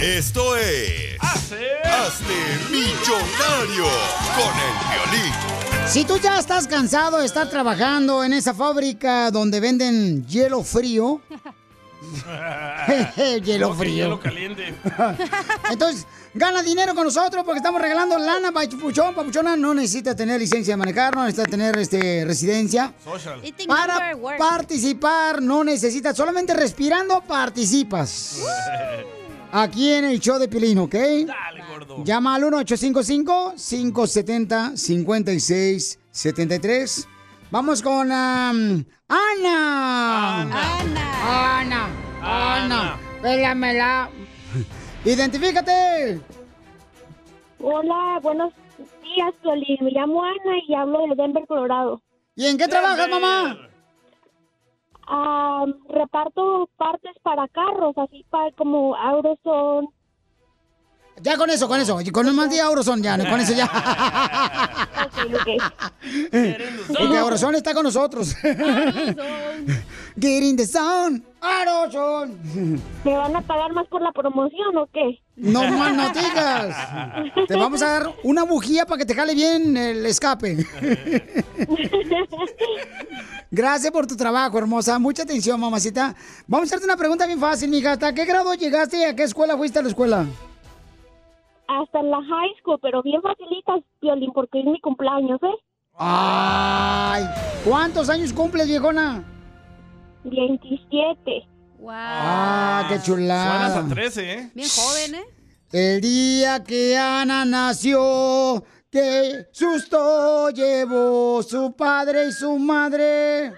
Esto es. Hazte millonario con el violín. Si tú ya estás cansado de estar trabajando en esa fábrica donde venden hielo frío, (laughs) hielo ¿Cómo que frío. Hielo caliente. (laughs) Entonces, gana dinero con nosotros porque estamos regalando lana para Papuchón. Papuchona no necesita tener licencia de manejar, no necesita tener este, residencia. Social. Para participar no necesitas, solamente respirando participas. (laughs) Aquí en el show de Pilín, ¿ok? Dale, gordo. Llama al 1-855-570-5673. Vamos con am, Ana. Ana. Ana. Ana. Pélamela. Identifícate. Hola, buenos días, Piolín. Me llamo Ana y hablo de Denver, Colorado. ¿Y en qué trabajas, mamá? Ah, reparto partes para carros, así para como Auroson. Ya con eso, con eso. Con un más de Auroson ya, con eso ya. Porque (laughs) Auroson está con nosotros. (laughs) Get in the zone. Auroson. ¿Me van a pagar más por la promoción o qué? No más no digas. Te vamos a dar una bujía para que te jale bien el escape. (laughs) Gracias por tu trabajo, hermosa. Mucha atención, mamacita. Vamos a hacerte una pregunta bien fácil, mija. ¿Hasta qué grado llegaste y a qué escuela fuiste a la escuela? Hasta en la high school, pero bien facilitas, Piolín, porque es mi cumpleaños, ¿eh? Ay, ¿cuántos años cumples, viejona? 27. Wow. Ah, qué chulada. Suenas a 13, ¿eh? Bien joven, ¿eh? El día que Ana nació, qué susto llevó su padre y su madre.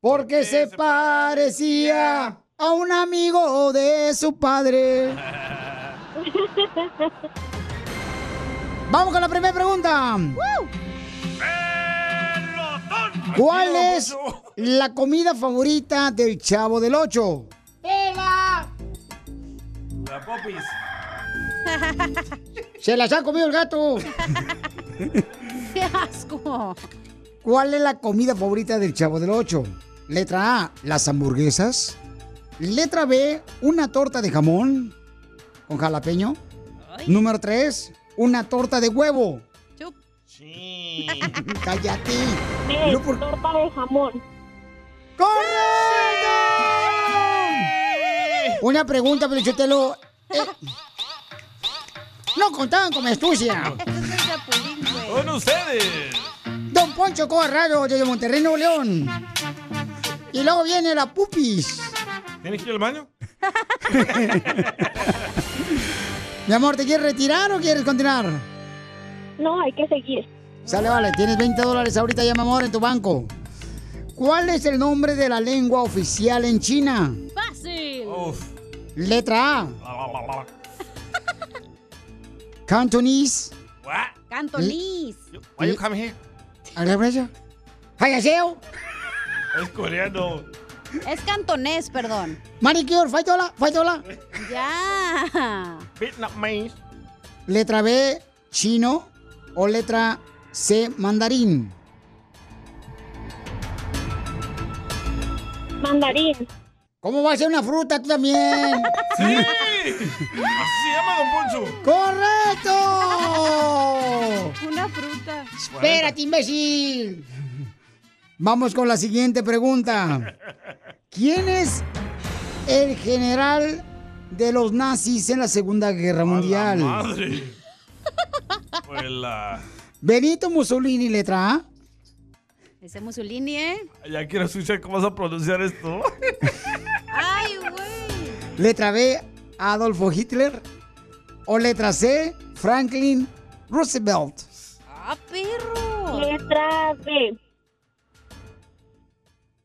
Porque se parecía a un amigo de su padre. (laughs) Vamos con la primera pregunta. ¿Cuál es la comida favorita del Chavo del Ocho? La popis. (laughs) Se las ha comido el gato. (laughs) ¡Qué asco! ¿Cuál es la comida favorita del Chavo del Ocho? Letra A, las hamburguesas. Letra B, una torta de jamón con jalapeño. Número 3, una torta de huevo. (laughs) Cállate. B, No, por- torta de jamón. ¡Correcto! Una pregunta, Pelichotelo. Eh, no contaban con mi astucia. (laughs) Con ustedes. Don Poncho Corrado desde Monterrey, Nuevo León. Y luego viene la pupis. ¿Tienes que ir al baño? (laughs) Mi amor, ¿te quieres retirar o quieres continuar? No, hay que seguir. Sale, vale, tienes 20 dólares ahorita ya, mi amor, en tu banco. ¿Cuál es el nombre de la lengua oficial en China? ¡Fácil! Letra A. Cantonese. Cantonís. Why you come here? ¡Hayaseo! Es coreano. Es cantonés, perdón. Manicure, faitola, faitola. Ya. Vietnamese. Letra B, chino. O letra C, mandarín. Mandarín. ¿Cómo va a ser una fruta tú también? (laughs) ¡Sí! Así se llama, don Poncho. ¡Correcto! Una fruta. Espérate, imbécil. Vamos con la siguiente pregunta. ¿Quién es el general de los nazis en la Segunda Guerra Mundial? Madre. Pues la... Benito Mussolini, letra A. Ese Mussolini, ¿eh? Ya quiero escuchar cómo vas a pronunciar esto. (laughs) ¡Ay, güey! Letra B, Adolfo Hitler. O letra C, Franklin Roosevelt. ¡Ah, perro! Letra B.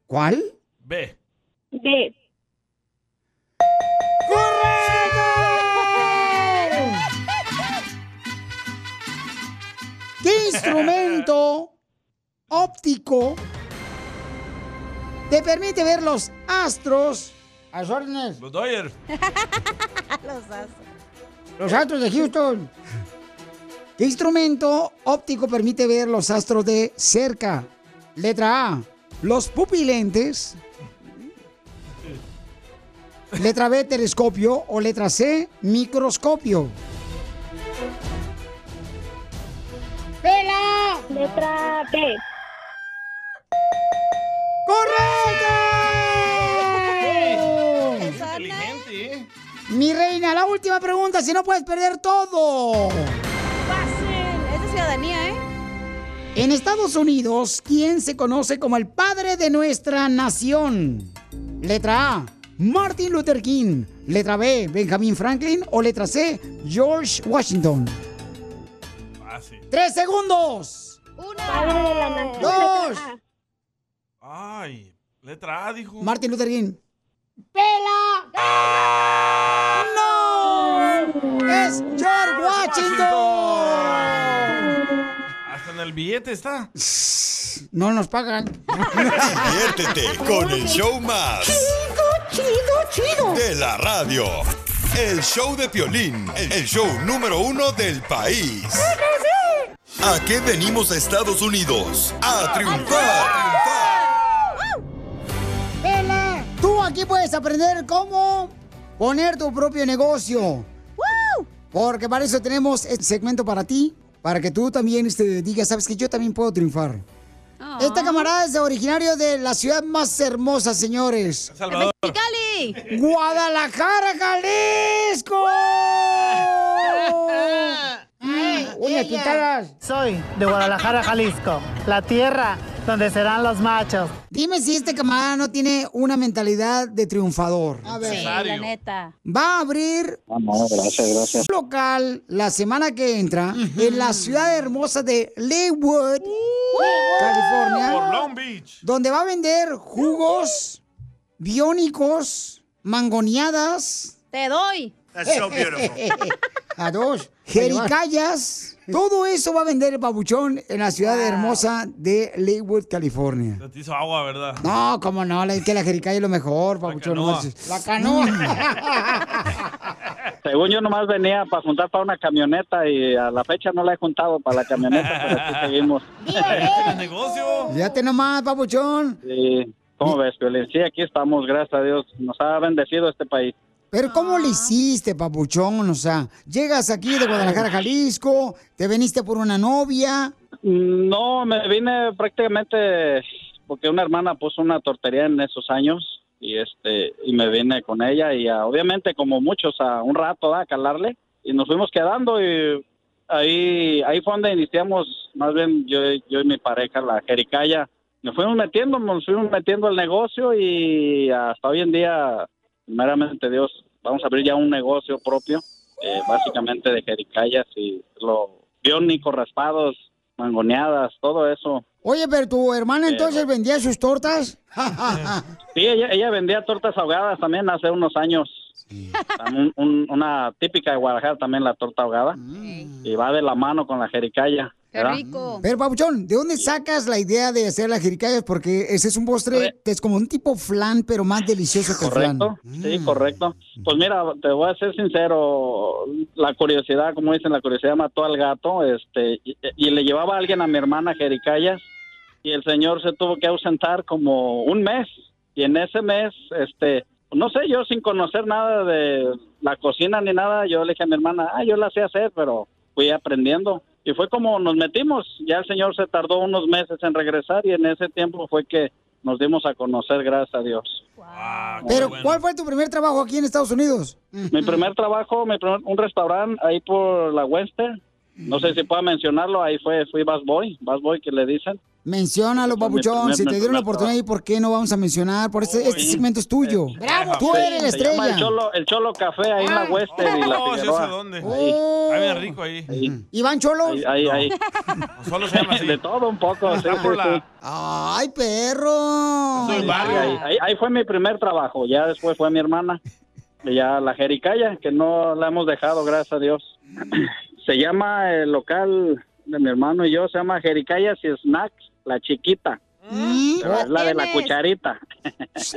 ¿Cuál? B. B. ¿Qué instrumento óptico te permite ver los astros? A sus órdenes. Los Dodgers. (laughs) Los astros. Los astros de Houston. ¿Qué instrumento óptico permite ver los astros de cerca? Letra A, los pupilentes. Letra B, telescopio. O letra C, microscopio. ¡Pela! Letra B. ¡Correcto! Inteligente, ¿eh? Mi reina, la última pregunta, si no puedes perder todo. Fácil. Es de ciudadanía, ¿eh? En Estados Unidos, ¿quién se conoce como el padre de nuestra nación? Letra A, Martin Luther King. Letra B, Benjamin Franklin. O letra C, George Washington. Fácil. ¡Tres segundos! Padre de la nación. ¡Dos! A. Ay, letra A, dijo. Martin Luther King. ¡Pela! ¡No! ¡Es George Washington! Hasta en el billete está. No nos pagan. Diviértete con el show más. Chido, chido, chido. De la radio. El show de Piolín. El show número uno del país. ¿A qué venimos a Estados Unidos? A triunfar. Pela, aquí puedes aprender cómo poner tu propio negocio. Porque para eso tenemos este segmento para ti, para que tú también este, digas, sabes que yo también puedo triunfar. Esta camarada es originario de la ciudad más hermosa, señores. Salvador. ¡Cali! Guadalajara, Jalisco. (laughs) Uñas pintadas. Soy de Guadalajara, Jalisco, la tierra donde serán los machos. Dime si este camarada no tiene una mentalidad de triunfador. A Sí, la neta. Va a abrir Ah, no, gracias, gracias. un local la semana que entra en la ciudad hermosa de Leywood, California, Por Long Beach. donde va a vender jugos biónicos, mangoneadas. Te doy. (laughs) A dos. (laughs) Jericayas. Todo eso va a vender el papuchón en la ciudad hermosa de Lakewood, California. Te hizo agua, ¿verdad? No, cómo no, la- que la jericaya es lo mejor, papuchón. no canoa. marches. La canoa. (laughs) Según yo nomás venía para juntar para una camioneta y a la fecha no la he juntado para la camioneta, pero aquí (laughs) seguimos. negocio? Fíjate nomás, papuchón. Sí. ¿Cómo ves, Piolín? Sí, aquí estamos, gracias a Dios. Nos ha bendecido este país. Pero ¿cómo le hiciste, papuchón? O sea, llegas aquí de Guadalajara, Jalisco, te veniste por una novia. No, me vine prácticamente porque una hermana puso una tortería en esos años y este y me vine con ella y ah, obviamente como muchos a un rato a calarle y nos fuimos quedando y ahí ahí fue donde iniciamos más bien yo yo y mi pareja la Jericaya nos fuimos metiendo nos fuimos metiendo al negocio y hasta hoy en día primeramente Dios vamos a abrir ya un negocio propio eh, básicamente de jericayas y lo biónicos raspados mangoneadas todo eso Oye, pero tu hermana entonces vendía sus tortas. (laughs) Sí, ella, ella vendía tortas ahogadas también hace unos años. Un- un- una típica de Guadalajara también la torta ahogada. Y va de la mano con la jericaya. ¿Verdad? Pero, Papuchón, ¿de dónde sacas la idea de hacer las jericayas? Porque ese es un postre que es como un tipo flan, pero más delicioso que el flan. Correcto, sí, correcto. Pues mira, te voy a ser sincero, la curiosidad, como dicen, la curiosidad mató al gato, este, y, y le llevaba a alguien a mi hermana Jericayas, y el señor se tuvo que ausentar como un mes, y en ese mes, este, no sé, yo sin conocer nada de la cocina ni nada, yo le dije a mi hermana, ah, yo la sé hacer, pero fui aprendiendo. Y fue como nos metimos, ya el señor se tardó unos meses en regresar y en ese tiempo fue que nos dimos a conocer, gracias a Dios. Pero, ¿cuál fue tu primer trabajo aquí en Estados Unidos? Mi primer trabajo, mi primer- un restaurante ahí por la Western. No sé si pueda mencionarlo, ahí fue, fui Bass Boy, Bass Boy que le dicen. Menciónalo, papuchón. Si te dieron la oportunidad, ¿y por qué no vamos a mencionar? Por este, este segmento es tuyo. ¡Bravo! Tú Sí, eres la se llama estrella. el Cholo, el Cholo Café ahí en la Western y la Oh, sí, Figueroa. dónde. Ahí, Ahí bien rico ahí. ¿Iván Cholo? ahí, ahí, ahí. Solo se llama así. De todo un poco, sí, sí, sí. ¡Ay, perro! Ahí, ahí, ahí- ahí fue mi primer trabajo, ya después fue mi hermana, y ya la Jericaya, que no la hemos dejado, gracias a Dios. Se llama el local de mi hermano y yo, se llama Jericayas y Snacks, la chiquita. Pero es la de la cucharita.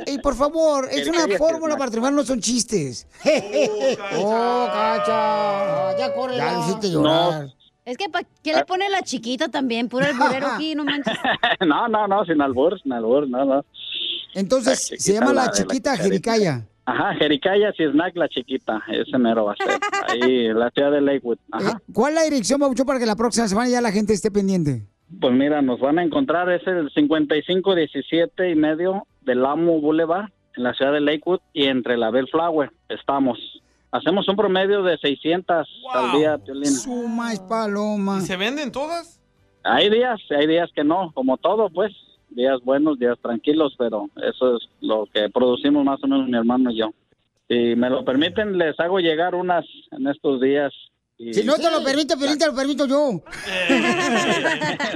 Y por favor, es una fórmula para triunfar, no son chistes. (laughs) ¡Oh, cacha! Ya corre, ya hiciste llorar. Es que, ¿para qué le pone la chiquita también? Puro alburero (laughs) aquí, no manches. (laughs) no, no, no, sin albur, sin albur, no, no. Entonces, se llama la chiquita. Jericaya. Ajá, Jericayas y Snack, la chiquita, ese mero va a ser. Ahí, en la ciudad de Lakewood. Ajá. ¿Cuál es la dirección, Pabuchón, para que la próxima semana ya la gente esté pendiente? Pues mira, nos van a encontrar, es el 5517 y medio del Amo Boulevard, en la ciudad de Lakewood, y entre la Bellflower estamos. Hacemos un promedio de 600 al día, Piolín. Suma es paloma. ¿Y se venden todas? Hay días, hay días que no, como todo, pues. Días buenos, días tranquilos, pero eso es lo que producimos más o menos mi hermano y yo. Si me lo permiten, les hago llegar unas en estos días. Y- Si no te lo permite, Piolín, te lo permito yo.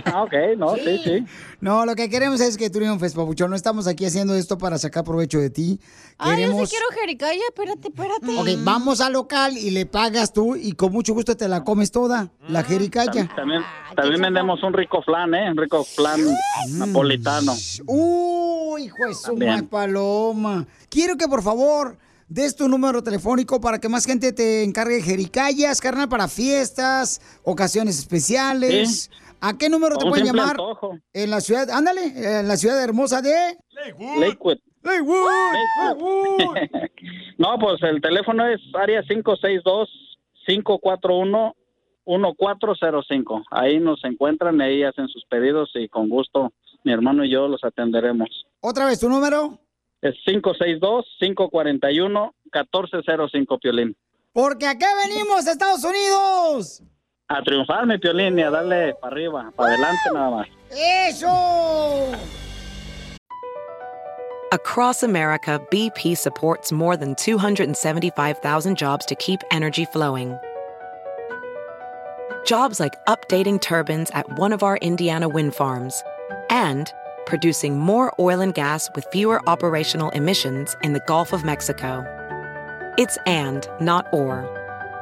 Ah, ok, no, sí, sí. No, lo que queremos es que triunfes, Papuchón. No estamos aquí haciendo esto para sacar provecho de ti. Ay, yo sí quiero jericaya, espérate, espérate. Ok, vamos al local y le pagas tú y con mucho gusto te la comes toda, la jericaya. También, también vendemos un rico flan, ¿eh? Un rico flan napolitano. Uy, hijo de su paloma. Quiero que por favor des tu número telefónico para que más gente te encargue de jericayas, carnal, para fiestas, ocasiones especiales. Sí. ¿A qué número te pueden llamar? antojo. En la ciudad, ándale, en la ciudad hermosa de... Lakewood. Lakewood. (laughs) No, pues el teléfono es área 562-541-1405. Ahí nos encuentran, ahí hacen sus pedidos y con gusto mi hermano y yo los atenderemos. Otra vez, ¿tu número? Es 562-541-1405, Piolín. Porque acá venimos, Estados Unidos. A triunfar, mi Piolín, y a darle para arriba, para adelante nada más. ¡Eso! Across America, BP supports more than 275,000 jobs to keep energy flowing. Jobs like updating turbines at one of our Indiana wind farms and producing more oil and gas with fewer operational emissions in the Gulf of Mexico. It's and, not or.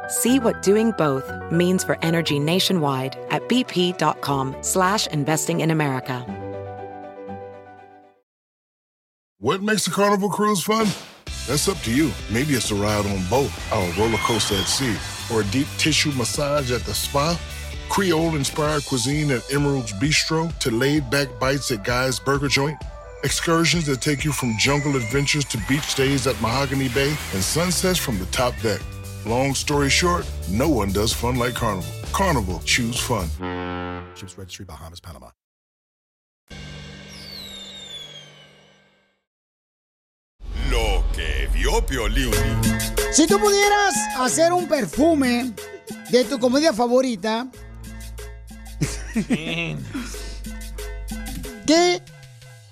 See what doing both means for energy nationwide at bp.com slash investing in America. What makes a carnival cruise fun? That's up to you. Maybe it's a ride on boat, a roller coaster at sea, or a deep tissue massage at the spa. Creole inspired cuisine at Emerald's Bistro to laid back bites at Guy's Burger Joint. Excursions that take you from jungle adventures to beach stays at Mahogany Bay and sunsets from the top deck. Long story short, no one does fun like Carnival. Carnival, choose fun. Ships Registry, Bahamas, Panama. Lo que vio Piolín. Si tú pudieras hacer un perfume de tu comida favorita, ¿qué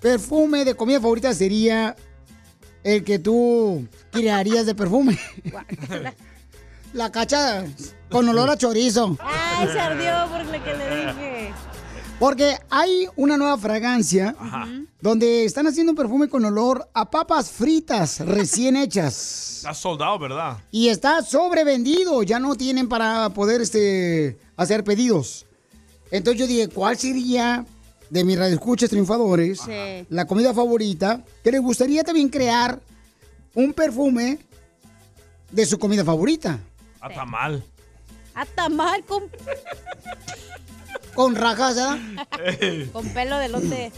perfume de comida favorita sería el que tú crearías de perfume? (laughs) La cacha con olor a chorizo. Ay, se ardió por lo que le dije. Porque hay una nueva fragancia donde están haciendo un perfume con olor a papas fritas recién hechas. Está soldado, ¿verdad? Y está sobrevendido, ya no tienen para poder este, hacer pedidos. Entonces yo dije, ¿cuál sería de mis radioescuchas triunfadores Sí. la comida favorita que les gustaría también crear un perfume de su comida favorita? A tamal. A tamal con, Con rajas, ¿ah? (laughs) con pelo de lote.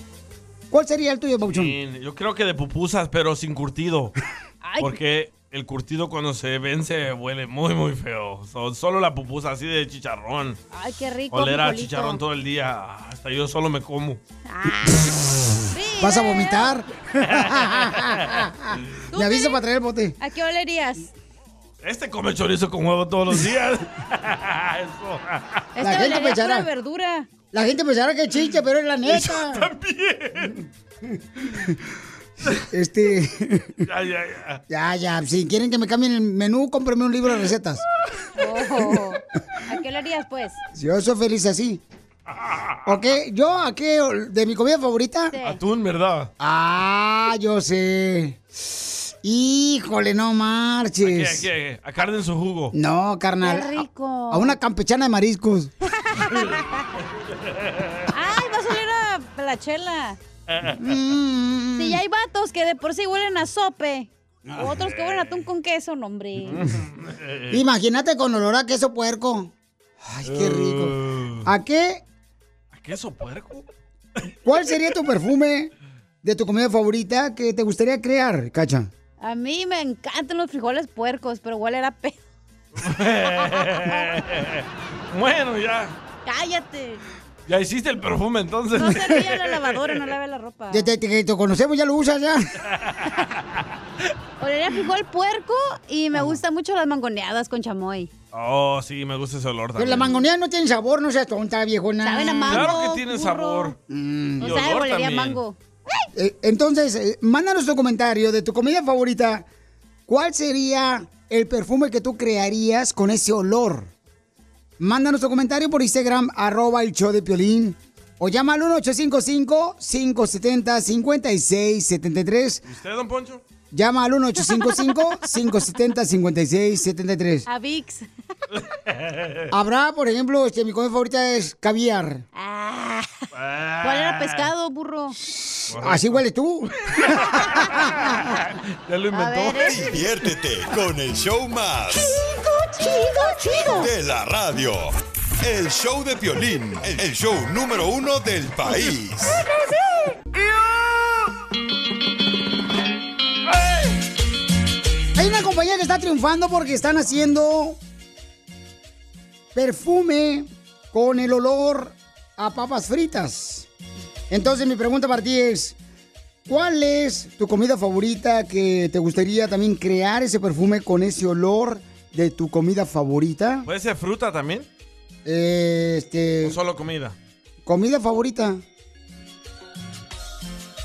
¿Cuál sería el tuyo, Pauchón? Sí, Yo creo que de pupusas, pero sin curtido. Porque el curtido cuando se vence huele muy, muy feo. So- solo la pupusa así de chicharrón. Ay, qué rico. Oler a chicharrón todo el día. Hasta yo solo me como. ¿Vas a vomitar? (laughs) ¿Tú Me avisa para traer el bote. ¿A qué olerías? Este come chorizo con huevo todos los días. (laughs) Eso. Este La gente pensará- verdura. La gente pensará que es pero es la neta. también. (laughs) Este. Ya, ya, ya. Ya, ya. Si quieren que me cambien el menú, cómprenme un libro de recetas. Oh. ¿A qué olerías, pues? Yo soy feliz así. Ok, yo a qué de mi comida favorita. Atún, ¿verdad? Ah, yo sé. Híjole, no ¿A qué, marches. a qué? A carne en su jugo. No, carnal. Qué rico. A una campechana de mariscos. (laughs) Ay, vas a oler a la chela. Mm. Si ya hay vatos que de por sí huelen a sope. Otros que huelen a atún con queso, no, hombre. (laughs) Imagínate con olor a queso puerco. Ay, qué rico. ¿A qué? ¿A queso puerco? ¿Cuál sería tu perfume de tu comida favorita que te gustaría crear, Cacha? A mí me encantan los frijoles puercos, pero huele a pedo. (laughs) bueno, ya. (laughs) Cállate. Ya hiciste el perfume entonces. No servía la lavadora, no lave la ropa. Desde que te conocemos ya lo usas ya. (laughs) Olería frijol puerco y me gustan mucho las mangoneadas con chamoy. Oh, sí, me gusta ese olor Pero también. la mangonía no tiene sabor, no seas tonta, viejona. Saben a mango, Claro que tiene burro. sabor. Mm. O sea, olor olería a mango. Eh, entonces, eh, mándanos tu comentario de tu comida favorita. ¿Cuál sería el perfume que tú crearías con ese olor? Mándanos tu comentario por Instagram, arroba el show de Piolín. O llama al 1-855-570-5673. ¿Y usted, don Poncho? Llama al 1-855-570-5673. A VIX. (laughs) Habrá, por ejemplo, este, mi comida favorita es caviar. Ah. ¿Cuál era pescado, burro? Así hueles tú. (laughs) Ya lo inventó. Ver, ¿eh? Diviértete con el show más Chido, chido. de la radio. El show de Piolín, el show número uno del país. Hay una compañía que está triunfando porque están haciendo perfume con el olor a papas fritas. Entonces mi pregunta para ti es, ¿cuál es tu comida favorita que te gustaría también crear ese perfume con ese olor de tu comida favorita? ¿Puede ser fruta también? Este, ¿O solo comida? comida favorita.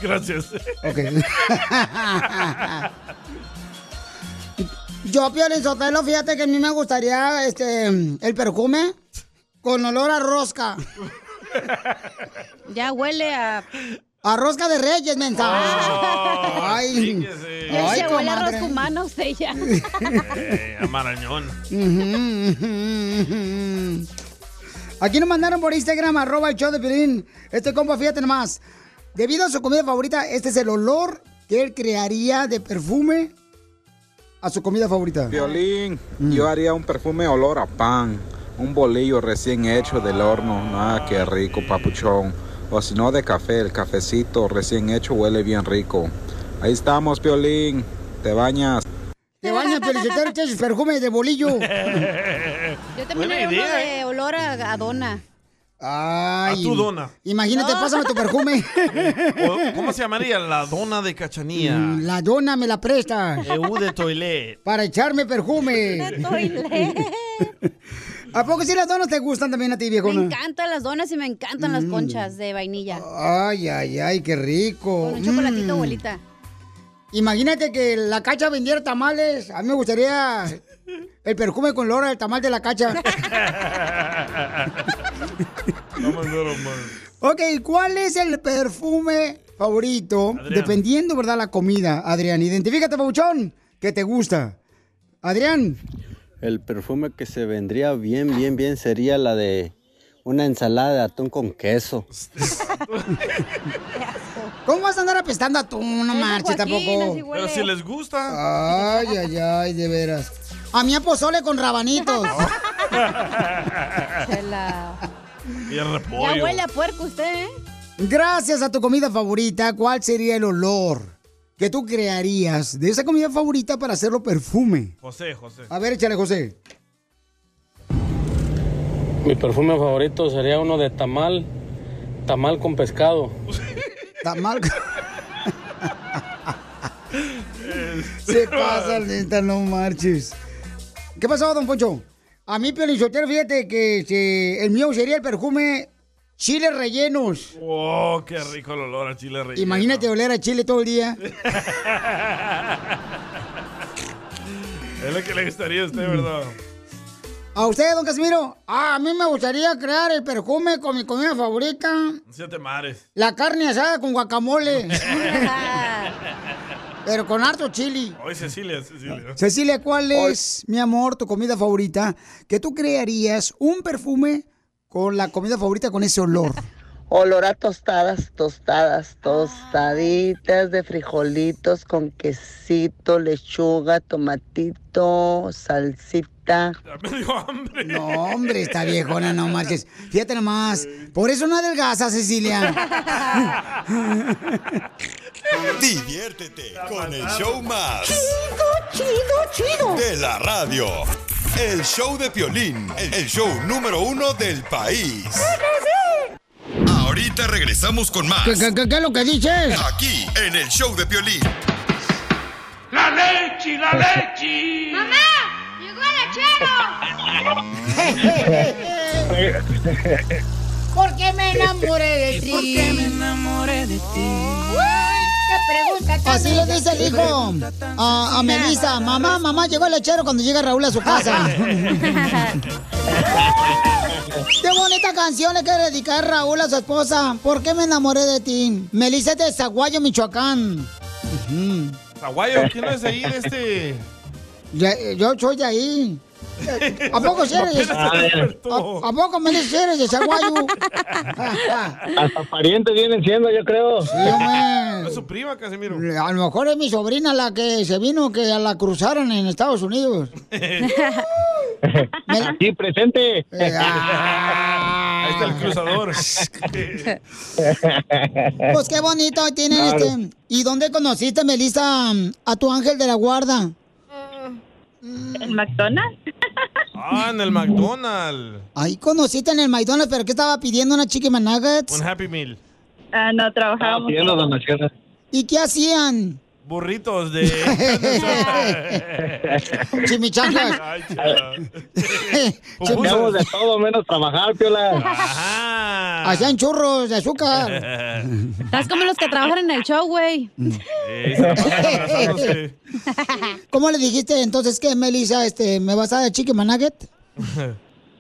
Gracias. Ok. (laughs) Yo, Piolín Sotelo, fíjate que a mí me gustaría este, el perfume con olor a rosca. Ya huele a A rosca de reyes, mensa. Ay, Ya ay, se huele a comadre. arroz humano usted ya. Eh, a Marañón. Aquí nos mandaron por Instagram, arroba el show de Piolín. Este compa, fíjate nomás. Debido a su comida favorita, este es el olor que él crearía de perfume a su comida favorita. Violín, yo haría un perfume olor a pan, un bolillo recién hecho del horno, ah, qué rico, papuchón. O si no de café, el cafecito recién hecho huele bien rico. Ahí estamos, Violín, te bañas. Te bañas, Piolichotero, echas perfume de bolillo. (laughs) Yo también Buena haría uno de olor a, a dona. Ay, A tu dona. Imagínate, No. pásame tu perfume. ¿Cómo se llamaría? La dona de cachanía. Mm, La dona me la presta. EU de toilet. Para echarme perfume. (laughs) (laughs) ¿A poco sí las donas te gustan también a ti, Me viejona? encantan las donas y me encantan las Mm. conchas de vainilla. Ay, ay, ay, qué rico. Con un chocolatito, Mm. abuelita. Imagínate que la cacha vendiera tamales. A mí me gustaría el perfume con olor al tamal de la cacha. (laughs) ok, ¿cuál es el perfume favorito? Adrián. Dependiendo, ¿verdad? La comida, Adrián. Identifícate, Pabuchón, que te gusta. Adrián. El perfume que se vendría bien, bien, bien sería la de una ensalada de atún con queso. (laughs) ¿Cómo vas a andar apestando a tú? No marches tampoco. Pero si les gusta. Ay, ay, ay, de veras. A mí a pozole con rabanitos. (laughs) Y el Ya huele a puerco usted, ¿eh? Gracias a tu comida favorita, ¿cuál sería el olor que tú crearías de esa comida favorita para hacerlo perfume? José, José. A ver, échale, José. Mi perfume favorito sería uno de tamal, tamal con pescado. (laughs) Tamal. (laughs) Se pasa, neta, no marches. ¿Qué pasó, don Poncho? A mí, Pelizotero, fíjate que este, el mío sería el perfume chiles rellenos. Oh, qué rico el olor a chile relleno. Imagínate oler a chile todo el día. (laughs) Es lo que le gustaría a usted, ¿verdad? ¿A usted, don Casimiro? Ah, a mí me gustaría crear el perfume con mi comida favorita. No se te mares. La carne asada con guacamole. (laughs) Pero con harto chili. Hoy Cecilia, Cecilia. Cecilia, ¿cuál es, mi amor, tu comida favorita? Que tú crearías un perfume con la comida favorita con ese olor. Olor a tostadas, tostadas, tostaditas de frijolitos con quesito, lechuga, tomatito, salsita. Me dio hambre. No, hombre, está viejona, no marches. Fíjate nomás. Por eso no adelgaza, Cecilia. Diviértete con el show más. Chido, chido, chido. De la radio. El show de Piolín, el show número uno del país. Ahorita regresamos con más. ¿Qué, qué, qué- qué es lo que dices? Aquí, en el show de Piolín. ¡La leche, la leche! ¡Mamá! ¡Llegó el lechero! (laughs) ¿Por qué me enamoré de ti? ¿Por qué me enamoré de ti? ¿Qué pregunta Así le dice el hijo a, a Melissa. Mamá, mamá, llegó el lechero cuando llega Raúl a su casa. (laughs) Qué bonita canción le quiere dedicar Raúl a su esposa. ¿Por qué me enamoré de ti? Melissa es de Zaguayo, Michoacán. Ujú. Aguayo, ¿quién es de ahí de este? Ya- yo soy de ahí. ¿A poco si eres? ¿A, a poco me dices eres de Zaguayo? (laughs) Hasta parientes vienen siendo, yo creo. Sí, hombre. Es su prima, Casimiro. A lo mejor es mi sobrina la que se vino que la cruzaron en Estados Unidos. (laughs) Aquí presente. Ahí está el cruzador. Pues qué bonito tienen Claro. este. ¿Y dónde conociste, Melissa, a tu ángel de la guarda? ¿En McDonald's? Ah, en el McDonald's. Ahí conociste en el McDonald's, pero ¿qué estaba pidiendo una chicken nuggets? Un Happy Meal. Ah, no, trabajábamos. Pidiendo donaciones. ¿Y qué hacían? Burritos de... (laughs) Chimichangas. (laughs) (laughs) Hacíamos de todo menos trabajar, piola. Hacían churros de azúcar. Estás como los que trabajan en el show, güey. Abrazándose. ¿Cómo le dijiste entonces que, Melissa, este, me vas a dar chicken nugget?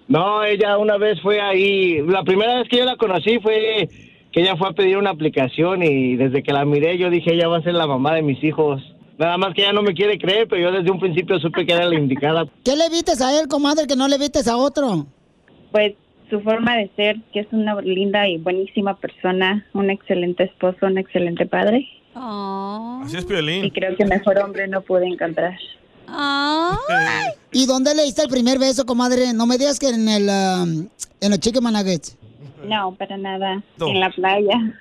No, ella una vez fue ahí. La primera vez que yo la conocí fue que ella fue a pedir una aplicación y desde que la miré yo dije, ella va a ser la mamá de mis hijos. Nada más que ella no me quiere creer, pero yo desde un principio supe que era la indicada. (laughs) ¿Qué le vistes a él, comadre, que no le vistes a otro? Pues su forma de ser, que es una linda y buenísima persona, un excelente esposo, un excelente padre. Así es Piolín. Y creo que mejor hombre no pude encontrar. ¿Y dónde le diste el primer beso, comadre? No me digas que en el um, en los chicken nuggets. No, para nada. No. En la playa.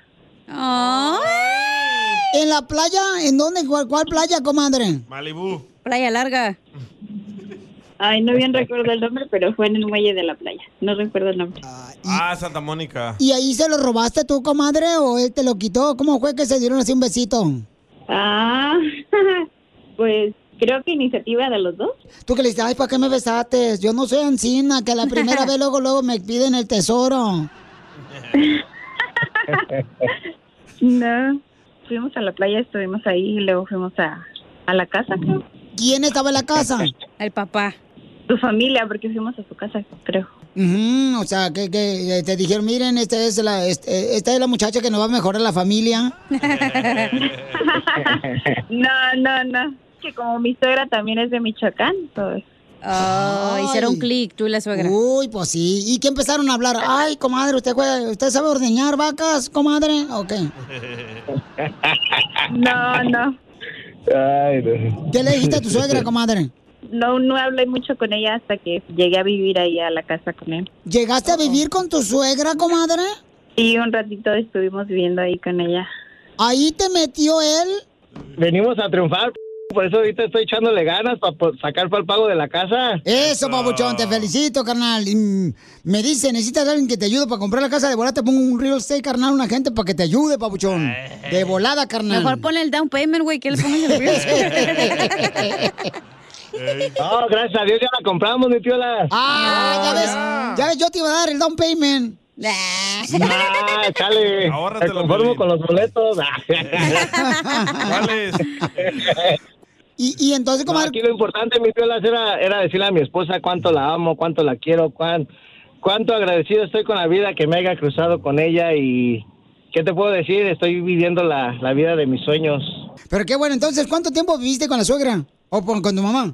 ¿En la playa? ¿En dónde? ¿Cuál, cuál playa, comadre? Malibú. Playa larga. Ay, no bien recuerdo el nombre, pero fue en el muelle de la playa. No recuerdo el nombre. Ah, Santa Mónica. ¿Y ahí se lo robaste tú, comadre, o él te lo quitó? ¿Cómo fue que se dieron así un besito? Ah, (laughs) pues creo que iniciativa de los dos. Tú que le dices, ay, ¿para qué me besaste? Yo no soy ancina, que la primera (laughs) vez luego, luego me piden el tesoro. No. Fuimos a la playa, estuvimos ahí y luego fuimos a, a la casa. ¿Quién estaba en la casa? El papá. Tu familia, porque fuimos a su casa, creo. Ujú, o sea, que, que, eh, te dijeron, miren, esta es, la, este- esta es la muchacha que nos va a mejorar la familia. (laughs) No, no, no. Que como mi suegra también es de Michoacán, pues. Oh, hicieron un clic, tú y la suegra. Uy, pues sí. ¿Y qué empezaron a hablar? Ay, comadre, ¿usted, juega- ¿usted sabe ordeñar vacas, comadre? ¿O qué? (laughs) No, no. ¿Qué le dijiste a tu suegra, (laughs) comadre? No, no hablé mucho con ella hasta que llegué a vivir ahí a la casa con él. ¿Llegaste a vivir con tu suegra, comadre? Sí, un ratito estuvimos viviendo ahí con ella. ¿Ahí te metió él? Venimos a triunfar, por eso ahorita estoy echándole ganas para sacar para el pago de la casa. Eso, papuchón, te felicito, carnal. Y, me dice, necesitas a alguien que te ayude para comprar la casa de volada, te pongo un real estate, carnal, una gente para que te ayude, papuchón. De volada, carnal. Mejor ponle el down payment, güey, que le pongas el real estate. No, (laughs) gracias a Dios ya la compramos, mi piola. Ah, ya ves, ya ves, yo te iba a dar el down payment. Ah, chale. Me conformo con los boletos. (laughs) ¿Cuáles? (laughs) Y, y entonces, como aquí lo importante, mi piola, era, era decirle a mi esposa cuánto la amo, cuánto la quiero, cuán, cuánto agradecido estoy con la vida que me haya cruzado con ella y... ¿Qué te puedo decir? Estoy viviendo la, la vida de mis sueños. Pero qué bueno, entonces, ¿cuánto tiempo viviste con la suegra? ¿O con, con tu mamá?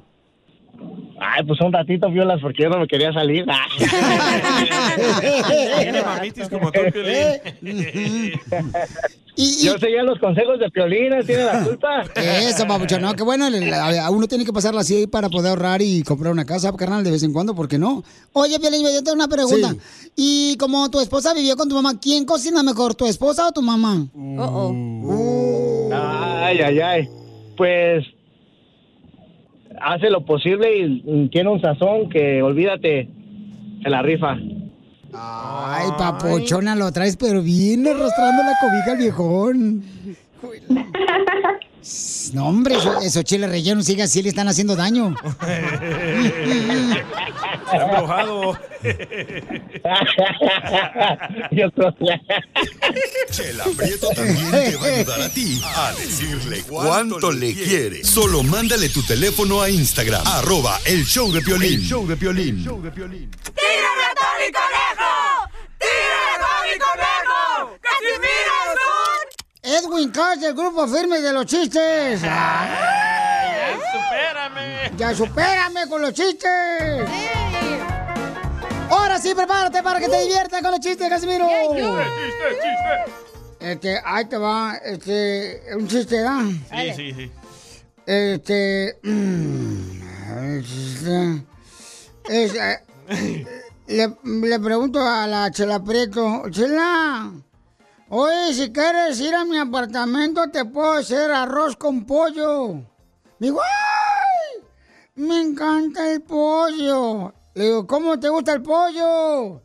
Ay, pues un ratito, violas, porque yo no me quería salir. Tiene (laughs) mamitis como tú, Piolín. Yo seguía los consejos de Piolín, tiene la culpa. Eso, papuchón, no, qué bueno, a uno tiene que pasarla así para poder ahorrar y comprar una casa, carnal, de vez en cuando, ¿por qué no? Oye, Piolín, yo tengo una pregunta. Y como tu esposa vivió con tu mamá, ¿quién cocina mejor, tu esposa o tu mamá? Ay, ay, ay. Pues hace lo posible y tiene un sazón que olvídate, se la rifa. Ay, papuchona, lo traes, pero bien arrastrando la cobija al viejón. (laughs) No, hombre, eso- esos chiles rellenos, sigue así, le están haciendo daño. (laughs) Está embrujado. (laughs) Chela Prieto también te va a ayudar a ti a decirle cuánto le quiere. Solo mándale tu teléfono a Instagram, arroba el show de Piolín. El show de Piolín. ¡Tírame a Tony Conejo! ¡Tírame a Tony Conejo! ¡Casimiro es un... Edwin Cass, del grupo firme de los chistes. (laughs) Ay, ¡Supérame! ¡Ya supérame con los chistes! Ahora sí, prepárate para que te diviertas con los chistes, Casimiro. ¡Chiste, chiste! Este, ahí te va, este, un chiste, ¿da? Sí, sí, sí. Este, mm, este, eh, (laughs) le, le pregunto a la Chela Prieto, Chela, oye, si quieres ir a mi apartamento, te puedo hacer arroz con pollo. Digo, ¡ay! Me encanta el pollo. Le digo, ¿cómo te gusta el pollo?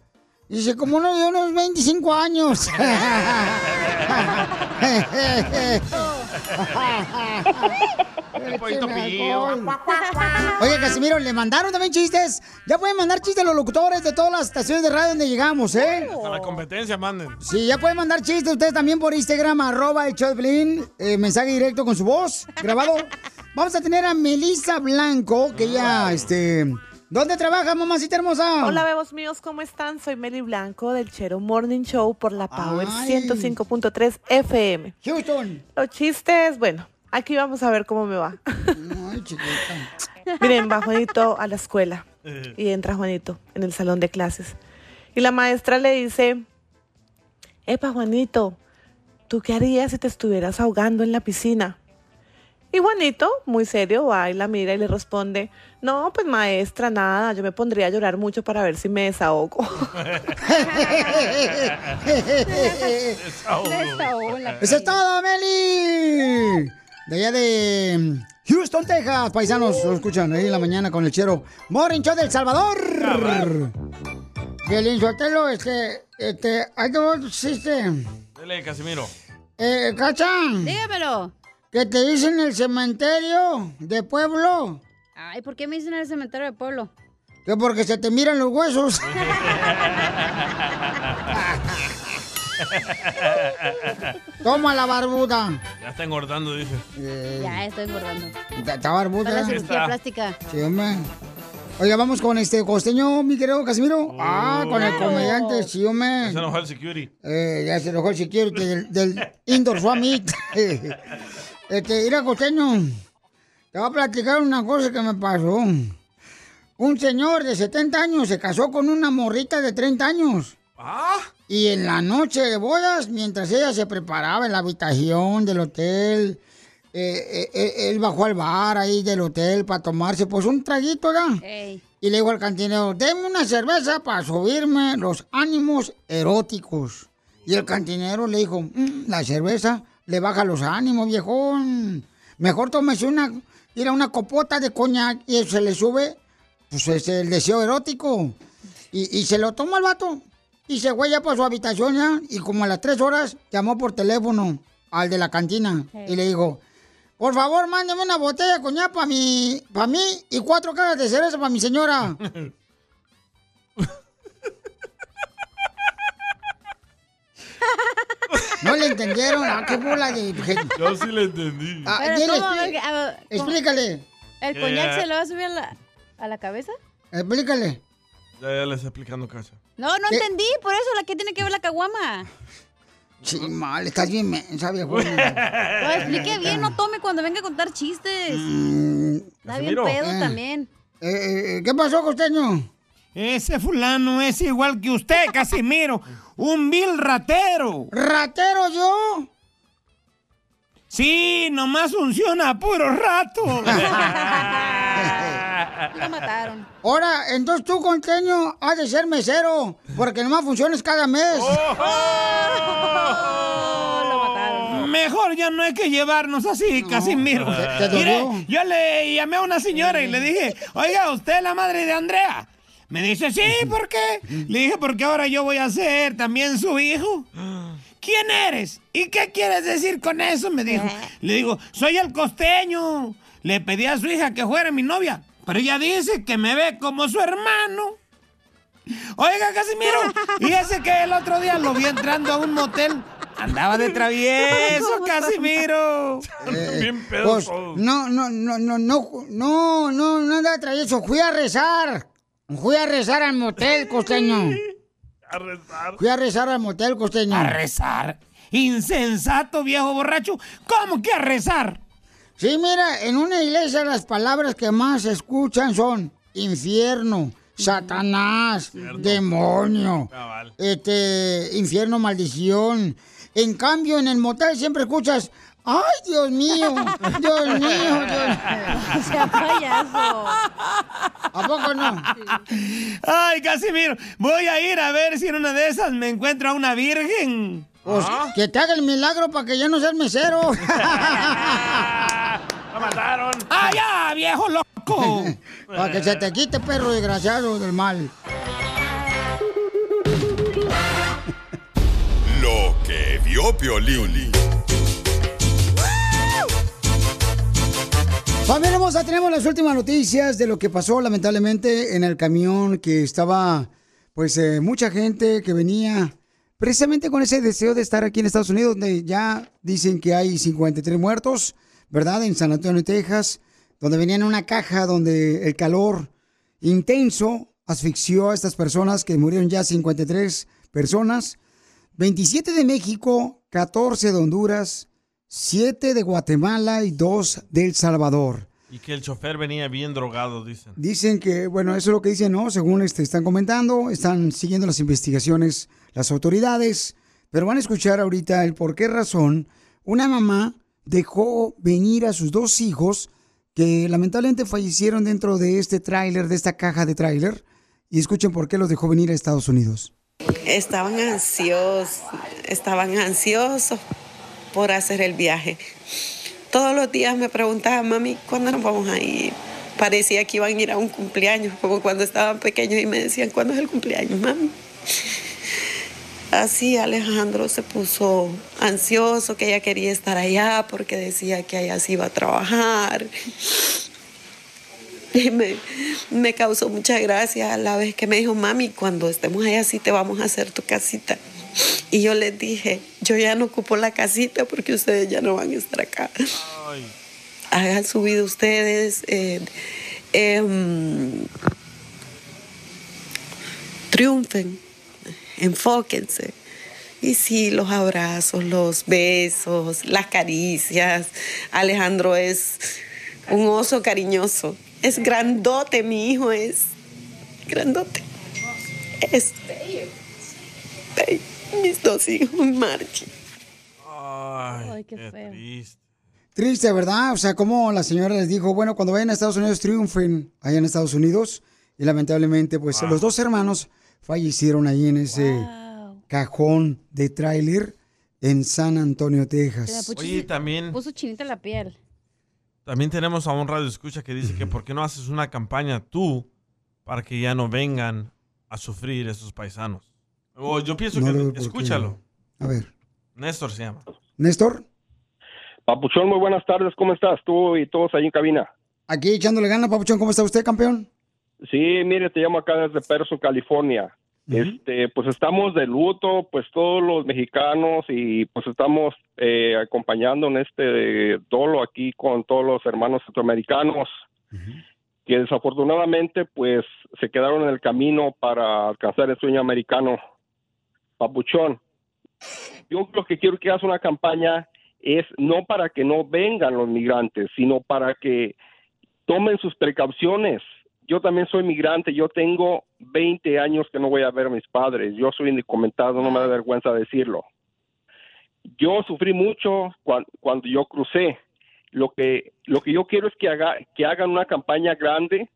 Dice, como uno de unos 25 años. (laughs) (laughs) (laughs) El pollito pillo. Oye, Casimiro, le mandaron también chistes. Ya pueden mandar chistes los locutores de todas las estaciones de radio donde llegamos, ¿eh? Hasta la competencia manden. Sí, ya pueden mandar chistes ustedes también por Instagram, arroba el Piolín, eh, mensaje directo con su voz grabado. Vamos a tener a Melissa Blanco, que ella, este, ¿Dónde trabaja, mamacita hermosa? Hola, bebos míos, ¿cómo están? Soy Meli Blanco del Chero Morning Show por la Power Ay. 105.3 FM. Houston. Los chistes, bueno, aquí vamos a ver cómo me va. Ay, chiquita. (laughs) Miren, va Juanito a la escuela y entra Juanito en el salón de clases. Y la maestra le dice, Epa, Juanito, ¿tú qué harías si te estuvieras ahogando en la piscina? Y Juanito, muy serio, va y la mira y le responde, no, pues maestra, nada, yo me pondría a llorar mucho para ver si me desahogo. (laughs) (laughs) Eso es todo, Meli. De allá de mm, Houston, Texas, paisanos, lo escuchan ahí en la mañana con el chero. Morning Show del Salvador. Violín Sotelo, este, este, hay dos chistes. Dele, Casimiro. Eh, Cachan. Dígamelo. ¿Qué te dicen en el cementerio de pueblo? Ay, ¿por qué me dicen en el cementerio de pueblo? Que porque se te miran los huesos. (laughs) (laughs) Toma la barbuda. Ya está engordando, dice. Ya estoy engordando. Está, está barbuda. Para la cirugía plástica. Sí, hombre. Oiga, vamos con este costeño, mi querido Casimiro. ah, con el comediante, sí, hombre. Ya se enojó el security. Eh, ya se enojó el security del, del Indoor Summit. (laughs) este, mira, costeño, te voy a platicar una cosa que me pasó. Un señor de 70 años se casó con una morrita de 30 años. Y en la noche de bodas, mientras ella se preparaba en la habitación del hotel, eh, eh, eh, él bajó al bar ahí del hotel para tomarse pues un traguito, ¿verdad? Ey. Y le dijo al cantinero, deme una cerveza para subirme los ánimos eróticos. Y el cantinero le dijo, "Mm, la cerveza le baja los ánimos, viejón. Mejor tómese una, ir a una copota de coñac y se le sube, pues es el deseo erótico. Y, y se lo toma el vato. Y se fue ya para su habitación ya. Y como a las tres horas llamó por teléfono al de la cantina. Y le dijo, por favor, mándeme una botella de coñac para mí, para mí y cuatro cajas de cerveza para mi señora. No le entendieron. Ah, qué bola de gente. Yo sí le entendí. Ah, Pero. A a explícale. ¿El coñac ya. se le va a subir a la, a la cabeza? Explícale. Ya, ya le está explicando Cacha. No, no ¿Qué? entendí. Por eso, ¿la que tiene que ver la caguama? Sí, mal, estás bien mensa, viejona. No, (laughs) explique bien, no tome cuando venga a contar chistes. Mm, Está bien pedo Eh. también. Eh, eh, ¿Qué pasó, costeño? Ese fulano es igual que usted, (laughs) Casimiro. Un vil ratero. ¿Ratero yo? Sí, nomás funciona a puro rato. (laughs) Lo (laughs) mataron. Ahora, entonces tú, costeño, has de ser mesero, porque nomás funciones cada mes. (laughs) Mejor ya no hay que llevarnos así, Casimiro. ¿Te- te Mire, yo le llamé a una señora y le dije, oiga, ¿usted es la madre de Andrea? Me dice, sí, (laughs) ¿por qué? Le dije, porque ahora yo voy a ser también su hijo. ¿Quién eres? ¿Y qué quieres decir con eso? Me dijo. Le digo, soy el costeño. Le pedí a su hija que fuera mi novia, pero ella dice que me ve como su hermano. Oiga, Casimiro, y ese que el otro día lo vi entrando a un motel, andaba de travieso, Casimiro. Eh, pues, no, no, no, no, no, no, no, no anda travieso. Fui a rezar. Fui a rezar al motel, costeño. A rezar. Fui a rezar al motel, costeño. ¿A rezar? Insensato, viejo borracho. ¿Cómo que a rezar? Sí, mira, en una iglesia las palabras que más se escuchan son infierno, Satanás, demonio, este, infierno, maldición. En cambio, en el motel siempre escuchas, ay, Dios mío, (laughs) Dios mío, Dios (laughs) Sea payaso. ¿A poco no? Ay, Casimiro, voy a ir a ver si en una de esas me encuentro a una virgen. Pues, que te haga el milagro para que ya no seas mesero. (laughs) ¡La mataron! ¡Ah, ya, viejo loco! (laughs) para que se te quite, perro desgraciado del mal. Lo que vio Piolín. Familia hermosa, tenemos las últimas noticias de lo que pasó lamentablemente en el camión que estaba, pues, eh, mucha gente que venía precisamente con ese deseo de estar aquí en Estados Unidos, donde ya dicen que hay 53 muertos, ¿verdad? En San Antonio, Texas, donde venían en una caja donde el calor intenso asfixió a estas personas que murieron ya 53 personas, 27 de México, 14 de Honduras, 7 de Guatemala y 2 de El Salvador. Y que el chofer venía bien drogado, dicen. Dicen que, bueno, eso es lo que dicen, ¿no? Según este, están comentando, están siguiendo las investigaciones las autoridades, pero van a escuchar ahorita el por qué razón una mamá dejó venir a sus dos hijos que lamentablemente fallecieron dentro de este tráiler, de esta caja de tráiler, y escuchen por qué los dejó venir a Estados Unidos. Estaban ansiosos, estaban ansiosos por hacer el viaje. Todos los días me preguntaban, mami, ¿cuándo nos vamos a ir? Parecía que iban a ir a un cumpleaños, como cuando estaban pequeños y me decían, ¿cuándo es el cumpleaños, mami? Así Alejandro se puso ansioso, que ella quería estar allá porque decía que allá se iba a trabajar. Y me, me causó mucha gracia a la vez que me dijo, mami, cuando estemos allá sí te vamos a hacer tu casita. Y yo les dije, yo ya no ocupo la casita porque ustedes ya no van a estar acá. Hagan su vida ustedes. eh, em, triunfen, enfóquense. Y sí, los abrazos, los besos, las caricias. Alejandro es un oso cariñoso. Es grandote, mi hijo es grandote. Es bello. Mis dos hijos, Marchi. Ay, qué feo. triste. Triste, ¿verdad? O sea, como la señora les dijo, bueno, cuando vayan a Estados Unidos, triunfen allá en Estados Unidos. Y lamentablemente, pues los dos hermanos fallecieron ahí en ese cajón de tráiler en San Antonio, Texas. Oye, también, Puso chinita la piel. también tenemos a un radio escucha que dice que (clears throat) por qué no haces una campaña tú para que ya no vengan a sufrir esos paisanos. O yo pienso No que, qué. escúchalo. A ver, Néstor se llama. Néstor, Papuchón, muy buenas tardes, ¿cómo estás? Tú y todos ahí en cabina. aquí echándole ganas, Papuchón, ¿cómo está usted, campeón? Sí, mire, te llamo acá desde Perso, California. Este, pues estamos de luto, pues todos los mexicanos y pues estamos eh, acompañando en este dolo aquí con todos los hermanos centroamericanos que desafortunadamente pues se quedaron en el camino para alcanzar el sueño americano. Papuchón, yo lo que quiero que hagas una campaña es no para que no vengan los migrantes, sino para que tomen sus precauciones. Yo también soy migrante, yo tengo 20 años que no voy a ver a mis padres, yo soy indocumentado, no me da vergüenza decirlo. Yo sufrí mucho cuan- cuando, yo crucé. Lo que, lo que yo quiero es que, haga, que hagan una campaña grande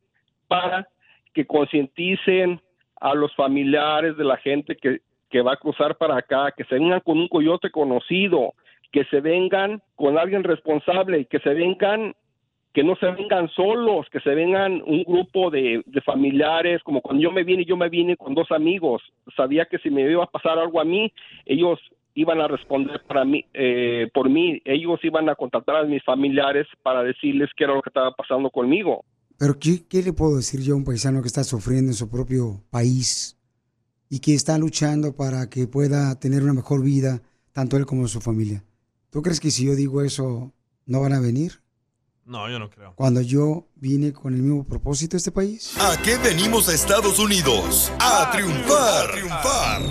para que concienticen a los familiares de la gente que, que va a cruzar para acá, que se vengan con un coyote conocido, que se vengan con alguien responsable, que se vengan que no se vengan solos, que se vengan un grupo de, familiares, como cuando yo me vine, yo me vine con dos amigos, sabía que si me iba a pasar algo a mí, ellos iban a responder para mí, eh, por mí, ellos iban a contactar a mis familiares para decirles qué era lo que estaba pasando conmigo. Pero ¿qué, qué le puedo decir yo a un paisano que está sufriendo en su propio país y que está luchando para que pueda tener una mejor vida, tanto él como su familia? ¿Tú crees que si yo digo eso, no van a venir? No, yo no creo. Cuando yo vine con el mismo propósito a este país. ¿A qué venimos a Estados Unidos? A triunfar. A triunfar.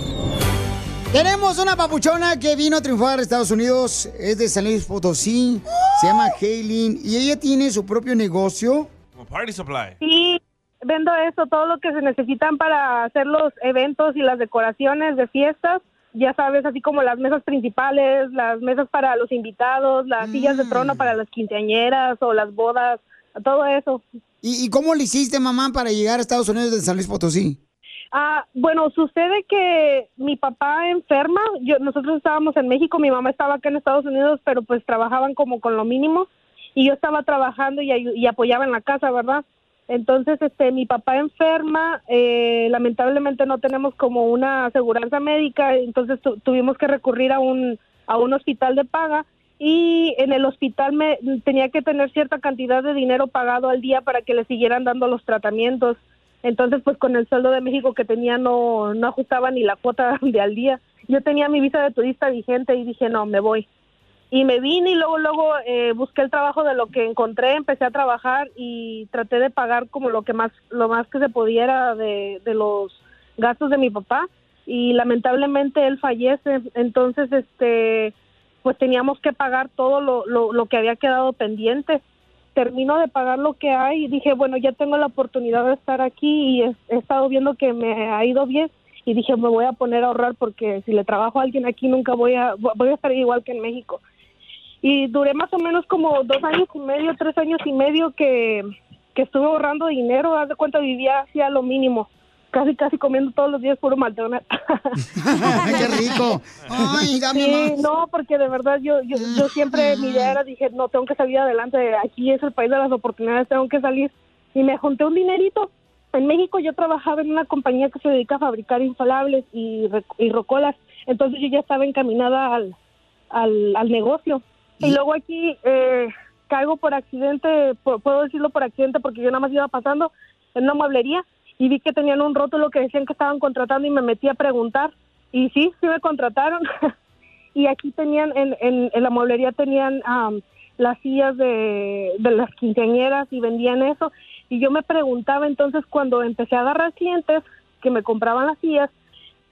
Tenemos una papuchona que vino a triunfar a Estados Unidos, es de San Luis Potosí, se llama Haylin y ella tiene su propio negocio. Como Party Supply. Sí, vendo eso, todo lo que se necesitan para hacer los eventos y las decoraciones de fiestas. Ya sabes, así como las mesas principales, las mesas para los invitados, las sillas de trono para las quinceañeras o las bodas, todo eso. ¿Y, y cómo le hiciste, mamá, para llegar a Estados Unidos de San Luis Potosí? Ah, bueno, sucede que mi papá enferma, yo, nosotros estábamos en México, mi mamá estaba acá en Estados Unidos, pero pues trabajaban como con lo mínimo y yo estaba trabajando y apoyaba en la casa, ¿verdad? Entonces, este, mi papá enferma, eh, lamentablemente no tenemos como una aseguranza médica, entonces tu- tuvimos que recurrir a un, a un hospital de paga y en el hospital me tenía que tener cierta cantidad de dinero pagado al día para que le siguieran dando los tratamientos. Entonces, pues con el sueldo de México que tenía no, no ajustaba ni la cuota (laughs) de al día. Yo tenía mi visa de turista vigente y dije, no, me voy. Y me vine y luego, luego eh, busqué el trabajo de lo que encontré, empecé a trabajar y traté de pagar como lo que más, lo más que se pudiera de, de los gastos de mi papá. Y lamentablemente él fallece, entonces este, pues teníamos que pagar todo lo, lo, lo que había quedado pendiente. Termino de pagar lo que hay y dije, bueno, ya tengo la oportunidad de estar aquí y he, he estado viendo que me ha ido bien y dije, me voy a poner a ahorrar porque si le trabajo a alguien aquí nunca voy a, voy a estar igual que en México y duré más o menos como dos años y medio, tres años y medio que, que estuve ahorrando dinero, haz de cuenta vivía hacía lo mínimo, casi casi comiendo todos los días puro McDonald's. (laughs) ¡Qué rico! ¡Ay, dame Sí, más! no, porque de verdad yo, yo, yo siempre mi idea era, dije, no, tengo que salir adelante, aquí es el país de las oportunidades, tengo que salir. Y me junté un dinerito. En México yo trabajaba en una compañía que se dedica a fabricar inflables y, y rocolas, entonces yo ya estaba encaminada al, al, al negocio. Y luego aquí eh, caigo por accidente, pu- puedo decirlo por accidente porque yo nada más iba pasando en una mueblería y vi que tenían un rótulo que decían que estaban contratando y me metí a preguntar. Y sí, sí me contrataron. (laughs) y aquí tenían, en, en, en la mueblería tenían am, las sillas de, de las quinceañeras y vendían eso. Y yo me preguntaba entonces cuando empecé a agarrar clientes que me compraban las sillas,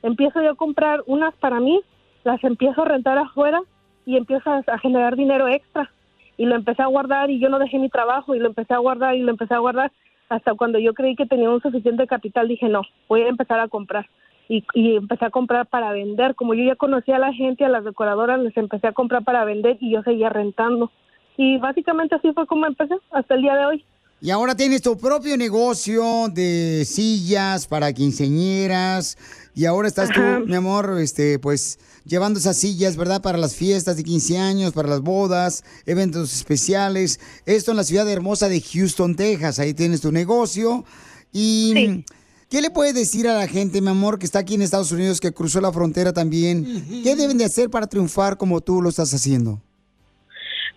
empiezo yo a comprar unas para mí, las empiezo a rentar afuera y empiezo a, generar dinero extra. Y lo empecé a guardar y yo no dejé mi trabajo y lo empecé a guardar y lo empecé a guardar hasta cuando yo creí que tenía un suficiente capital dije no, voy a empezar a comprar. Y, y empecé a comprar para vender. Como yo ya conocía a la gente, a las decoradoras, les empecé a comprar para vender y yo seguía rentando. Y básicamente así fue como empecé hasta el día de hoy. Y ahora tienes tu propio negocio de sillas para quinceñeras. Y ahora estás tú, Ajá. mi amor, este, pues, llevando esas sillas, ¿verdad? Para las fiestas de 15 años, para las bodas, eventos especiales. Esto en la ciudad hermosa de Houston, Texas. Ahí tienes tu negocio. Y, ¿qué le puedes decir a la gente, mi amor, que está aquí en Estados Unidos, que cruzó la frontera también? ¿Qué deben de hacer para triunfar como tú lo estás haciendo?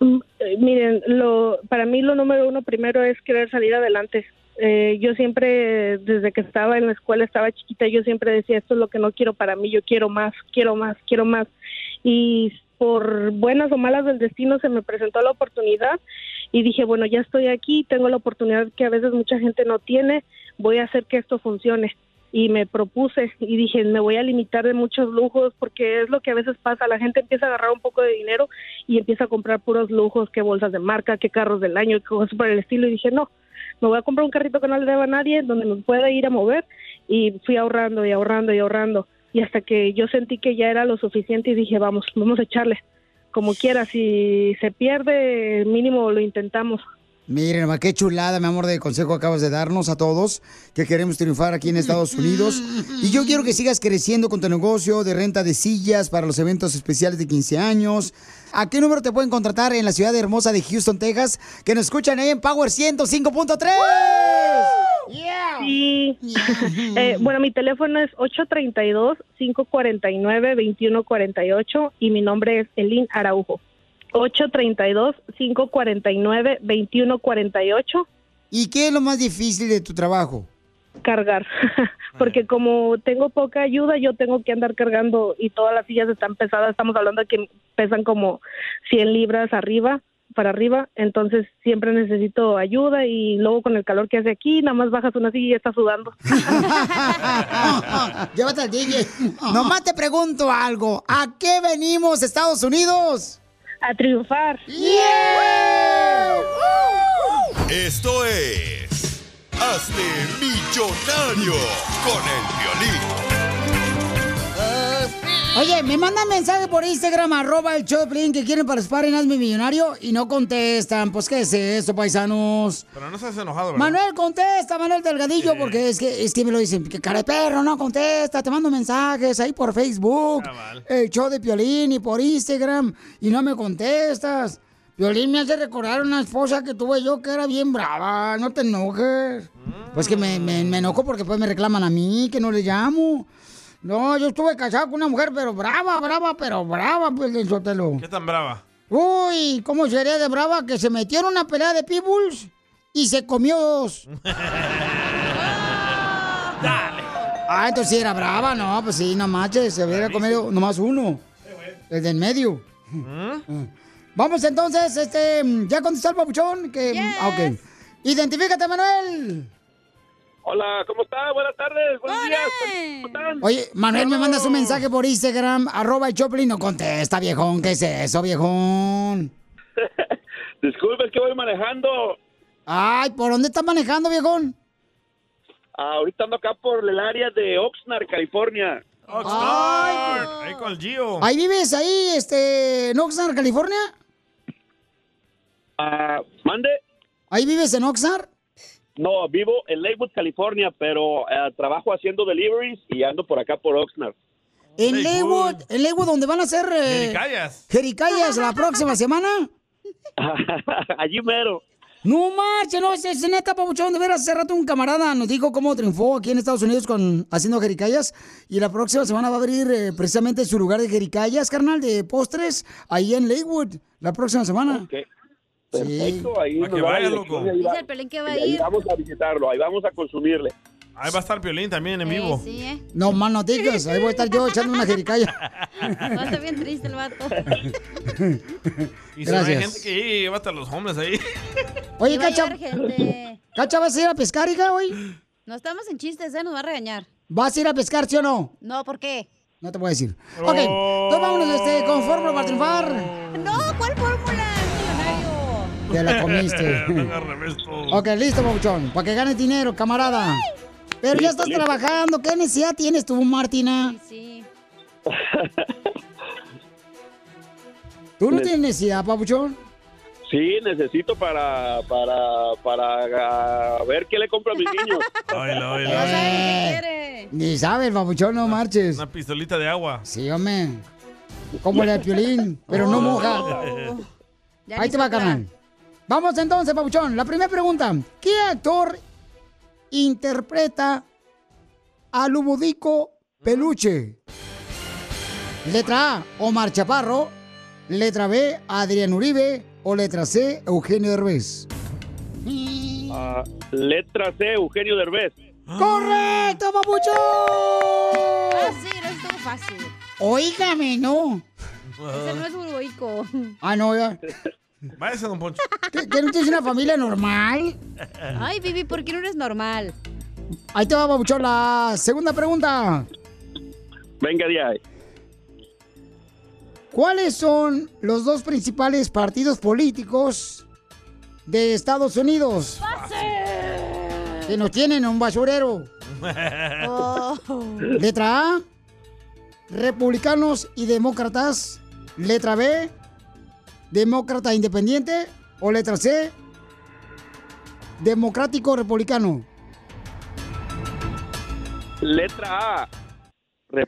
Mm, eh, Miren, lo, para mí lo número uno primero es querer salir adelante. Eh, yo siempre, desde que estaba en la escuela, estaba chiquita, yo siempre decía, esto es lo que no quiero para mí, yo quiero más, quiero más, quiero más. Y por buenas o malas del destino se me presentó la oportunidad y dije, bueno, ya estoy aquí, tengo la oportunidad que a veces mucha gente no tiene, voy a hacer que esto funcione. Y me propuse y dije, me voy a limitar de muchos lujos porque es lo que a veces pasa, la gente empieza a agarrar un poco de dinero y empieza a comprar puros lujos, que bolsas de marca, que carros del año, que cosas por el estilo. Y dije, no, me voy a comprar un carrito que no le deba a nadie, donde me pueda ir a mover. Y fui ahorrando y ahorrando y ahorrando. Y hasta que yo sentí que ya era lo suficiente y dije, vamos, vamos a echarle. Como quiera, si se pierde, mínimo lo intentamos. Miren, ma, qué chulada, mi amor, de consejo acabas de darnos a todos que queremos triunfar aquí en Estados Unidos. Y yo quiero que sigas creciendo con tu negocio de renta de sillas para los eventos especiales de 15 años. ¿A qué número te pueden contratar en la ciudad hermosa de Houston, Texas? Que nos escuchan ahí en Power 105.3. Sí. (laughs) Eh, bueno, mi teléfono es 832-549-2148 y mi nombre es Elin Araujo. 832-549-2148. ¿Y qué es lo más difícil de tu trabajo? Cargar, (laughs) porque como tengo poca ayuda, yo tengo que andar cargando y todas las sillas están pesadas. Estamos hablando de que pesan como 100 libras arriba, para arriba. Entonces siempre necesito ayuda y luego con el calor que hace aquí, nada más bajas una silla y ya estás sudando. (laughs) (laughs) Llévate al DJ. Nomás te pregunto algo. ¿A qué venimos, Estados Unidos? A triunfar. Esto es Hazte Millonario con el violín. Oye, me mandan mensaje por Instagram, arroba el Choplin, que quieren participar en Hazme Millonario y no contestan. Pues, ¿qué es esto, paisanos? Pero no seas enojado, ¿verdad? Manuel, contesta, Manuel Delgadillo, porque es que, es que me lo dicen, que cara de perro, no contesta, te mando mensajes ahí por Facebook, el show de Piolín y por Instagram, y no me contestas. Piolín me hace recordar una esposa que tuve yo que era bien brava, no te enojes. Pues que me, me, me enojo porque pues me reclaman a mí, que no le llamo. No, yo estuve casado con una mujer, pero brava, brava, pero brava, pues, del sotelo. ¿Qué tan brava? Uy, ¿cómo sería de brava que se metió en una pelea de pitbulls y se comió dos? (laughs) Ah, entonces sí era brava, no, pues sí, no manches, se hubiera comido nomás uno. El del medio. (laughs) Vamos entonces, este, ¿ya contestó el papuchón? Que, ah, ok. Identifícate, Manuel. Hola, ¿cómo está? Buenas tardes, buenos días. ¿Cómo están? Oye, Manuel, me mandas un mensaje por Instagram, arroba el Choplin, no contesta, viejón. ¿Qué es eso, viejón? (laughs) Disculpe, es que voy manejando. Ay, ¿por dónde estás manejando, viejón? Ah, ahorita ando acá por el área de Oxnard, California. Oxnard. Ahí con el Gio. ¿Ahí vives, ahí, este, en Oxnard, California? Ah, ¿Mande? ¿Ahí vives en Oxnard? No, vivo en Lakewood, California, pero eh, trabajo haciendo deliveries y ando por acá por Oxnard. En Lakewood, en Lakewood, donde van a hacer... Eh, Jericayas. Jericayas la próxima semana. (laughs) Allí mero. No marche, no, es, es neta, papuchón. De veras, hace rato un camarada nos dijo cómo triunfó aquí en Estados Unidos con haciendo jericayas. Y la próxima semana va a abrir eh, precisamente su lugar de jericayas, carnal, de postres, ahí en Lakewood, la próxima semana. Perfecto, ahí que la vaya, loco. ahí Dice el Pelín que va a y ahí ir. vamos a visitarlo, ahí vamos a consumirle. Ahí va a estar Piolín también en vivo. Sí, ¿eh? No más noticias, ahí voy a estar yo echando una jericaya. Va a estar bien triste el vato. (laughs) Y se ve Gracias. gente que lleva hasta los hombres ahí. (laughs) Oye, Sí Cacha. Cacha, ¿vas a ir a pescar, hija, hoy? No estamos en chistes, ¿eh? Nos va a regañar. ¿Vas a ir a pescar, sí o no? No, ¿por qué? No te voy a decir. Ok, entonces vámonos este, con fórmula para triunfar. No, ¿cuál fórmula? Ya la comiste. (laughs) Ok, listo, Pabuchón. Para que ganes dinero, camarada. Pero ya estás trabajando. ¿Qué necesidad tienes tú, Martina? Sí. ¿Tú no Ne- tienes necesidad, Pabuchón? Sí, necesito para, para, para ver qué le compro a mis niños. (laughs) Oílo, oílo. Eh, Ni sabes, Pabuchón, no marches. Una pistolita de agua. Sí, hombre. Como la de Piolín, pero no (laughs) moja. Ya Ahí te va, carnal. Vamos entonces, Pabuchón. La primera pregunta. ¿Qué actor interpreta a Lubudico Peluche? Letra A, Omar Chaparro. Letra B, Adrián Uribe. O letra C, Eugenio Derbez. Ah, letra C, Eugenio Derbez. ¡Correcto, papuchón! Fácil, eso estuvo fácil. Oígame, no. Ese no es uruguaico. Ah, no, ya. (laughs) Váyase, don Poncho. ¿Qué, qué no tienes una familia normal? Ay, Vivi, ¿por qué no eres normal? Ahí te va, papuchón, la segunda pregunta. Venga de ahí. ¿Cuáles son los dos principales partidos políticos de Estados Unidos? Que nos tienen en un basurero. Oh. Letra A, republicanos y demócratas. Letra B, demócrata independiente. O letra C, democrático republicano. Letra A. Ya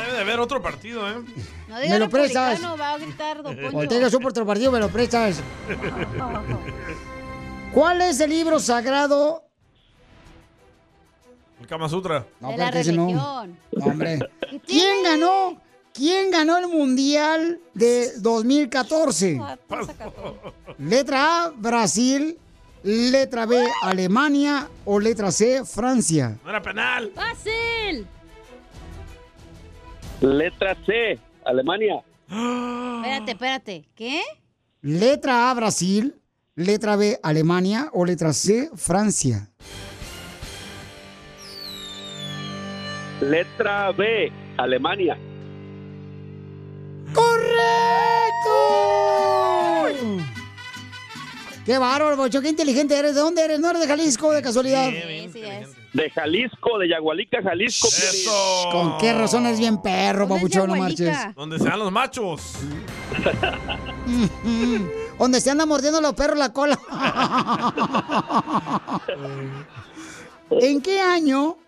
debe de haber otro partido, ¿eh? No Me lo prestas. republicano, va a gritar Don Poncho. Por otro partido, me lo prestas. (laughs) ¿Cuál es el libro sagrado? Kama Sutra. No, de la ese no. religión. No, hombre. (laughs) ¿Quién ganó? ¿Quién ganó el Mundial de 2014? (laughs) Letra A, Brasil. Letra B, Alemania. O letra C, Francia. No era penal. ¡Fácil! Letra C, Alemania. Espérate, espérate. ¿Qué? Letra A, Brasil. Letra B, Alemania. O letra C, Francia. Letra B, Alemania. ¡Correcto! ¡Qué bárbaro, Bocho! ¡Qué inteligente eres! ¿De dónde eres? ¿No eres de Jalisco, de casualidad? Sí, sí es. De Jalisco, de Yagualica, Jalisco. Eso. ¿Con qué razón eres bien perro, ¿Dónde es papuchón? No marches. Donde sean los machos. (laughs) Donde se anda mordiendo los perros la cola. (laughs) ¿En qué año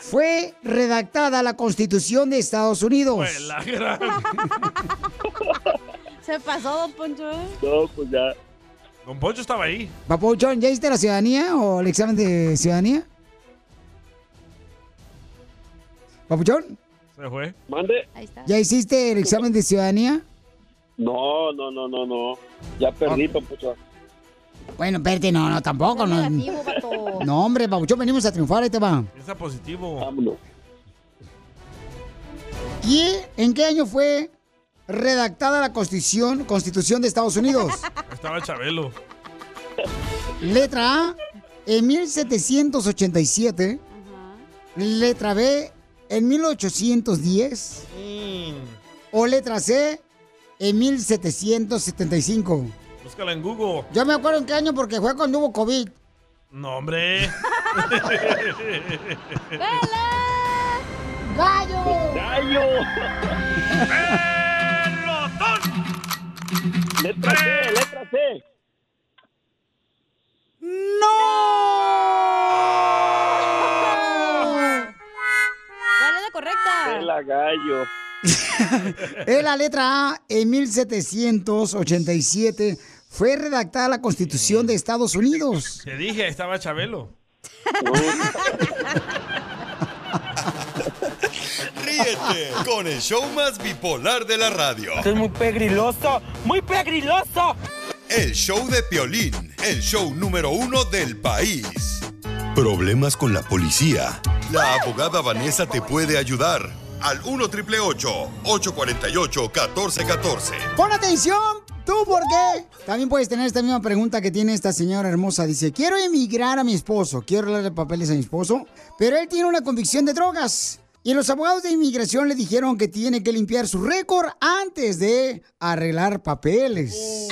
fue redactada la Constitución de Estados Unidos? (laughs) Se pasó, Don Poncho. No, pues ya. Don Poncho estaba ahí. Papuchón, ¿ya hiciste la ciudadanía o el examen de ciudadanía? Papuchón, Se fue. Mande. Ahí está. ¿ya hiciste el examen de ciudadanía? No, no, no, no, no. Ya perdí, Papucho. Bueno, espérate, no, no, tampoco. No, Negativo, vato. no hombre, Papuchón, venimos a triunfar, ahí te va. Está positivo. Vámonos. ¿Y en qué año fue redactada la Constitución, Constitución de Estados Unidos? (laughs) Estaba Chabelo. Letra A, en 1787. Letra B, en 1810. O letra C, en 1775. Búscala en Google. Yo me acuerdo en qué año porque fue cuando hubo COVID. No, hombre. (laughs) ¡Gallo! ¡Gallo! Letra C, letra C. ¿Cuál es la correcta? La gallo. (laughs) Es la letra A, en 1787 fue redactada la Constitución de Estados Unidos. Te dije, estaba Chabelo. (laughs) Ríete con el show más bipolar de la radio. es muy pegriloso, muy pegriloso. El show de Piolín, el show número uno del país. Problemas con la policía. La abogada Vanessa te puede ayudar. Al 1 triple 848 1414. Pon atención, ¿tú por qué? También puedes tener esta misma pregunta que tiene esta señora hermosa. Dice, quiero emigrar a mi esposo, quiero darle papeles a mi esposo, pero él tiene una convicción de drogas. Y los abogados de inmigración le dijeron que tiene que limpiar su récord antes de arreglar papeles.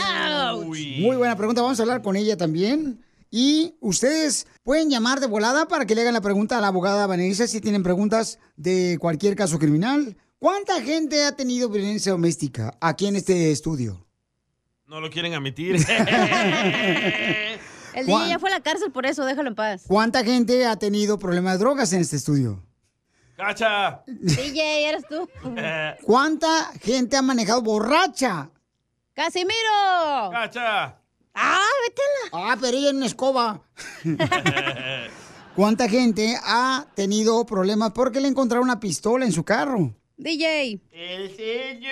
Muy buena pregunta, vamos a hablar con ella también. Y ustedes pueden llamar de volada para que le hagan la pregunta a la abogada Vanessa si tienen preguntas de cualquier caso criminal. ¿Cuánta gente ha tenido violencia doméstica aquí en este estudio? No lo quieren admitir. (laughs) El DJ ya fue a la cárcel por eso, déjalo en paz. ¿Cuánta gente ha tenido problemas de drogas en este estudio? ¡Cacha! (laughs) DJ, eres tú. ¿Cuánta gente ha manejado borracha? ¡Casimiro! ¡Cacha! ¡Ah, vete Ah, pero ella en una escoba. (laughs) ¿Cuánta gente ha tenido problemas porque le encontraron una pistola en su carro? DJ. El sello.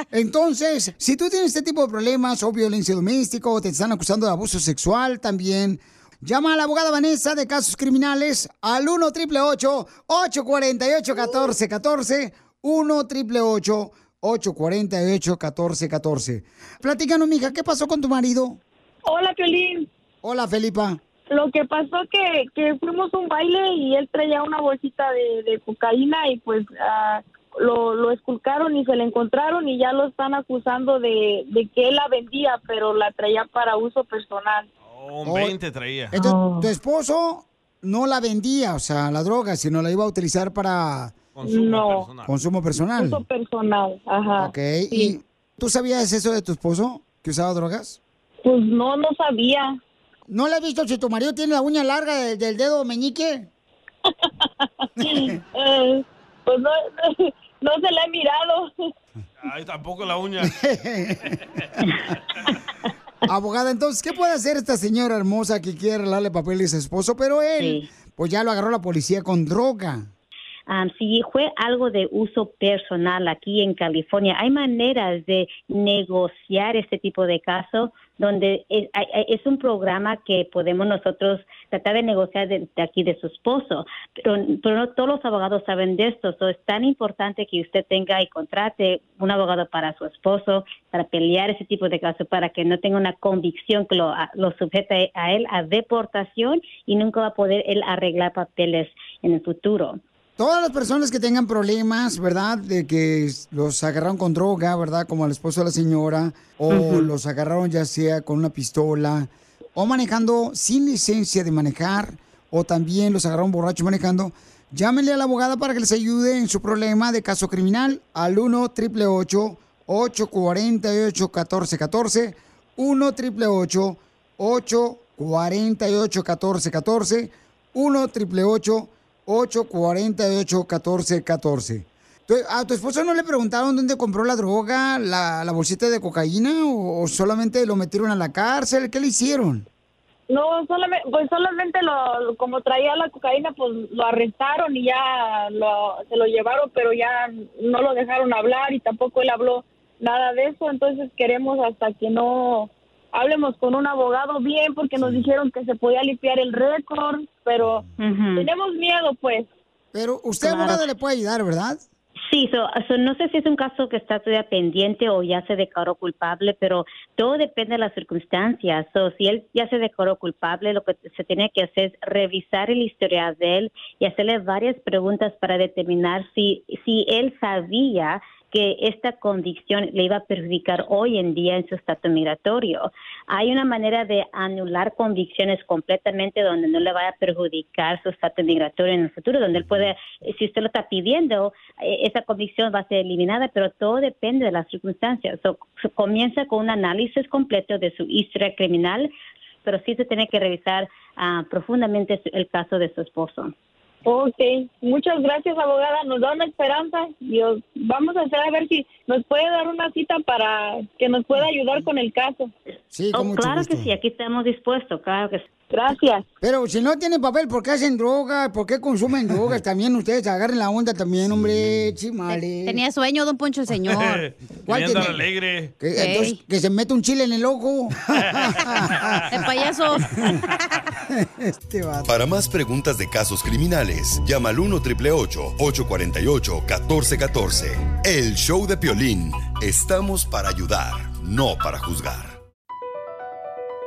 (laughs) Entonces, si tú tienes este tipo de problemas o violencia doméstica o te están acusando de abuso sexual también, llama a la abogada Vanessa de casos criminales al 1 888 848 1414 1 888 848 1414 Platícanos, mija, ¿qué pasó con tu marido? Hola, Piolín. Hola, Felipa. Lo que pasó que, que fuimos a un baile y él traía una bolsita de, de cocaína y pues ah, lo, lo esculcaron y se le encontraron y ya lo están acusando de, de que él la vendía, pero la traía para uso personal. Oh, un 20 traía. Entonces, tu esposo no la vendía, o sea, la droga, sino la iba a utilizar para Consumo No. personal. consumo personal. Uso personal, ajá. Ok, ¿y tú sabías eso de tu esposo, que usaba drogas? Pues no, no sabía. ¿No le has visto si tu marido tiene la uña larga de- del dedo meñique? (laughs) Eh, pues no, no se la he mirado. Ay, tampoco la uña. (laughs) Abogada, entonces, ¿qué puede hacer esta señora hermosa que quiere arreglarle papeles a su esposo? Pero él, pues ya lo agarró la policía con droga. Am, si fue algo de uso personal aquí en California, hay maneras de negociar este tipo de caso donde es, un programa que podemos nosotros tratar de negociar de, aquí de su esposo, pero, pero no todos los abogados saben de esto, so, es tan importante que usted tenga y contrate un abogado para su esposo, para pelear ese tipo de casos, para que no tenga una convicción que lo, lo sujete a él a deportación y nunca va a poder él arreglar papeles en el futuro. Todas las personas que tengan problemas, ¿verdad? De que los agarraron con droga, ¿verdad? Como al esposo de la señora, o los agarraron ya sea con una pistola, o manejando sin licencia de manejar, o también los agarraron borrachos manejando, llámenle a la abogada para que les ayude en su problema de caso criminal al 1 888 848 1414 1 888 848 1414 1 888 848-1414. ¿Tu- ¿A tu esposo no le preguntaron dónde compró la droga, la, la bolsita de cocaína o, o solamente lo metieron a la cárcel? ¿Qué le hicieron? No, solamente, pues solamente lo, como traía la cocaína, pues lo arrestaron y ya lo, se lo llevaron, pero ya no lo dejaron hablar y tampoco él habló nada de eso. Entonces queremos hasta que no hablemos con un abogado bien, porque nos dijeron que se podía limpiar el récord, pero tenemos miedo, pues. Pero usted, abogado, le puede ayudar, ¿verdad? Sí, so, so no sé si es un caso que está todavía pendiente o ya se declaró culpable, pero todo depende de las circunstancias. So, si él ya se declaró culpable, lo que se tiene que hacer es revisar el historial de él y hacerle varias preguntas para determinar si, si él sabía que esta convicción le iba a perjudicar hoy en día en su estatus migratorio. Hay una manera de anular convicciones completamente donde no le vaya a perjudicar su estatus migratorio en el futuro, donde él puede, si usted lo está pidiendo, eh, esa convicción va a ser eliminada, pero todo depende de las circunstancias. So, comienza con un análisis completo de su historia criminal, pero sí se tiene que revisar ah, profundamente el caso de su esposo. Ok, muchas gracias abogada, nos da una esperanza y os- vamos a hacer a ver si nos puede dar una cita para que nos pueda ayudar con el caso. Sí, Oh, claro que sí, aquí estamos dispuestos, claro que sí. Gracias. Pero si no tienen papel, ¿por qué hacen drogas? ¿Por qué consumen (laughs) drogas? También ustedes agarren la onda también, hombre, chimales. Tenía sueño, don Poncho, el señor. (laughs) (laughs) ¿Cuál tiene? alegre. Que, entonces, que se mete un chile en el ojo. El payaso. este vato. Para más preguntas de casos criminales, llama al 1 848 1414 El show de Piolín. Estamos para ayudar, no para juzgar.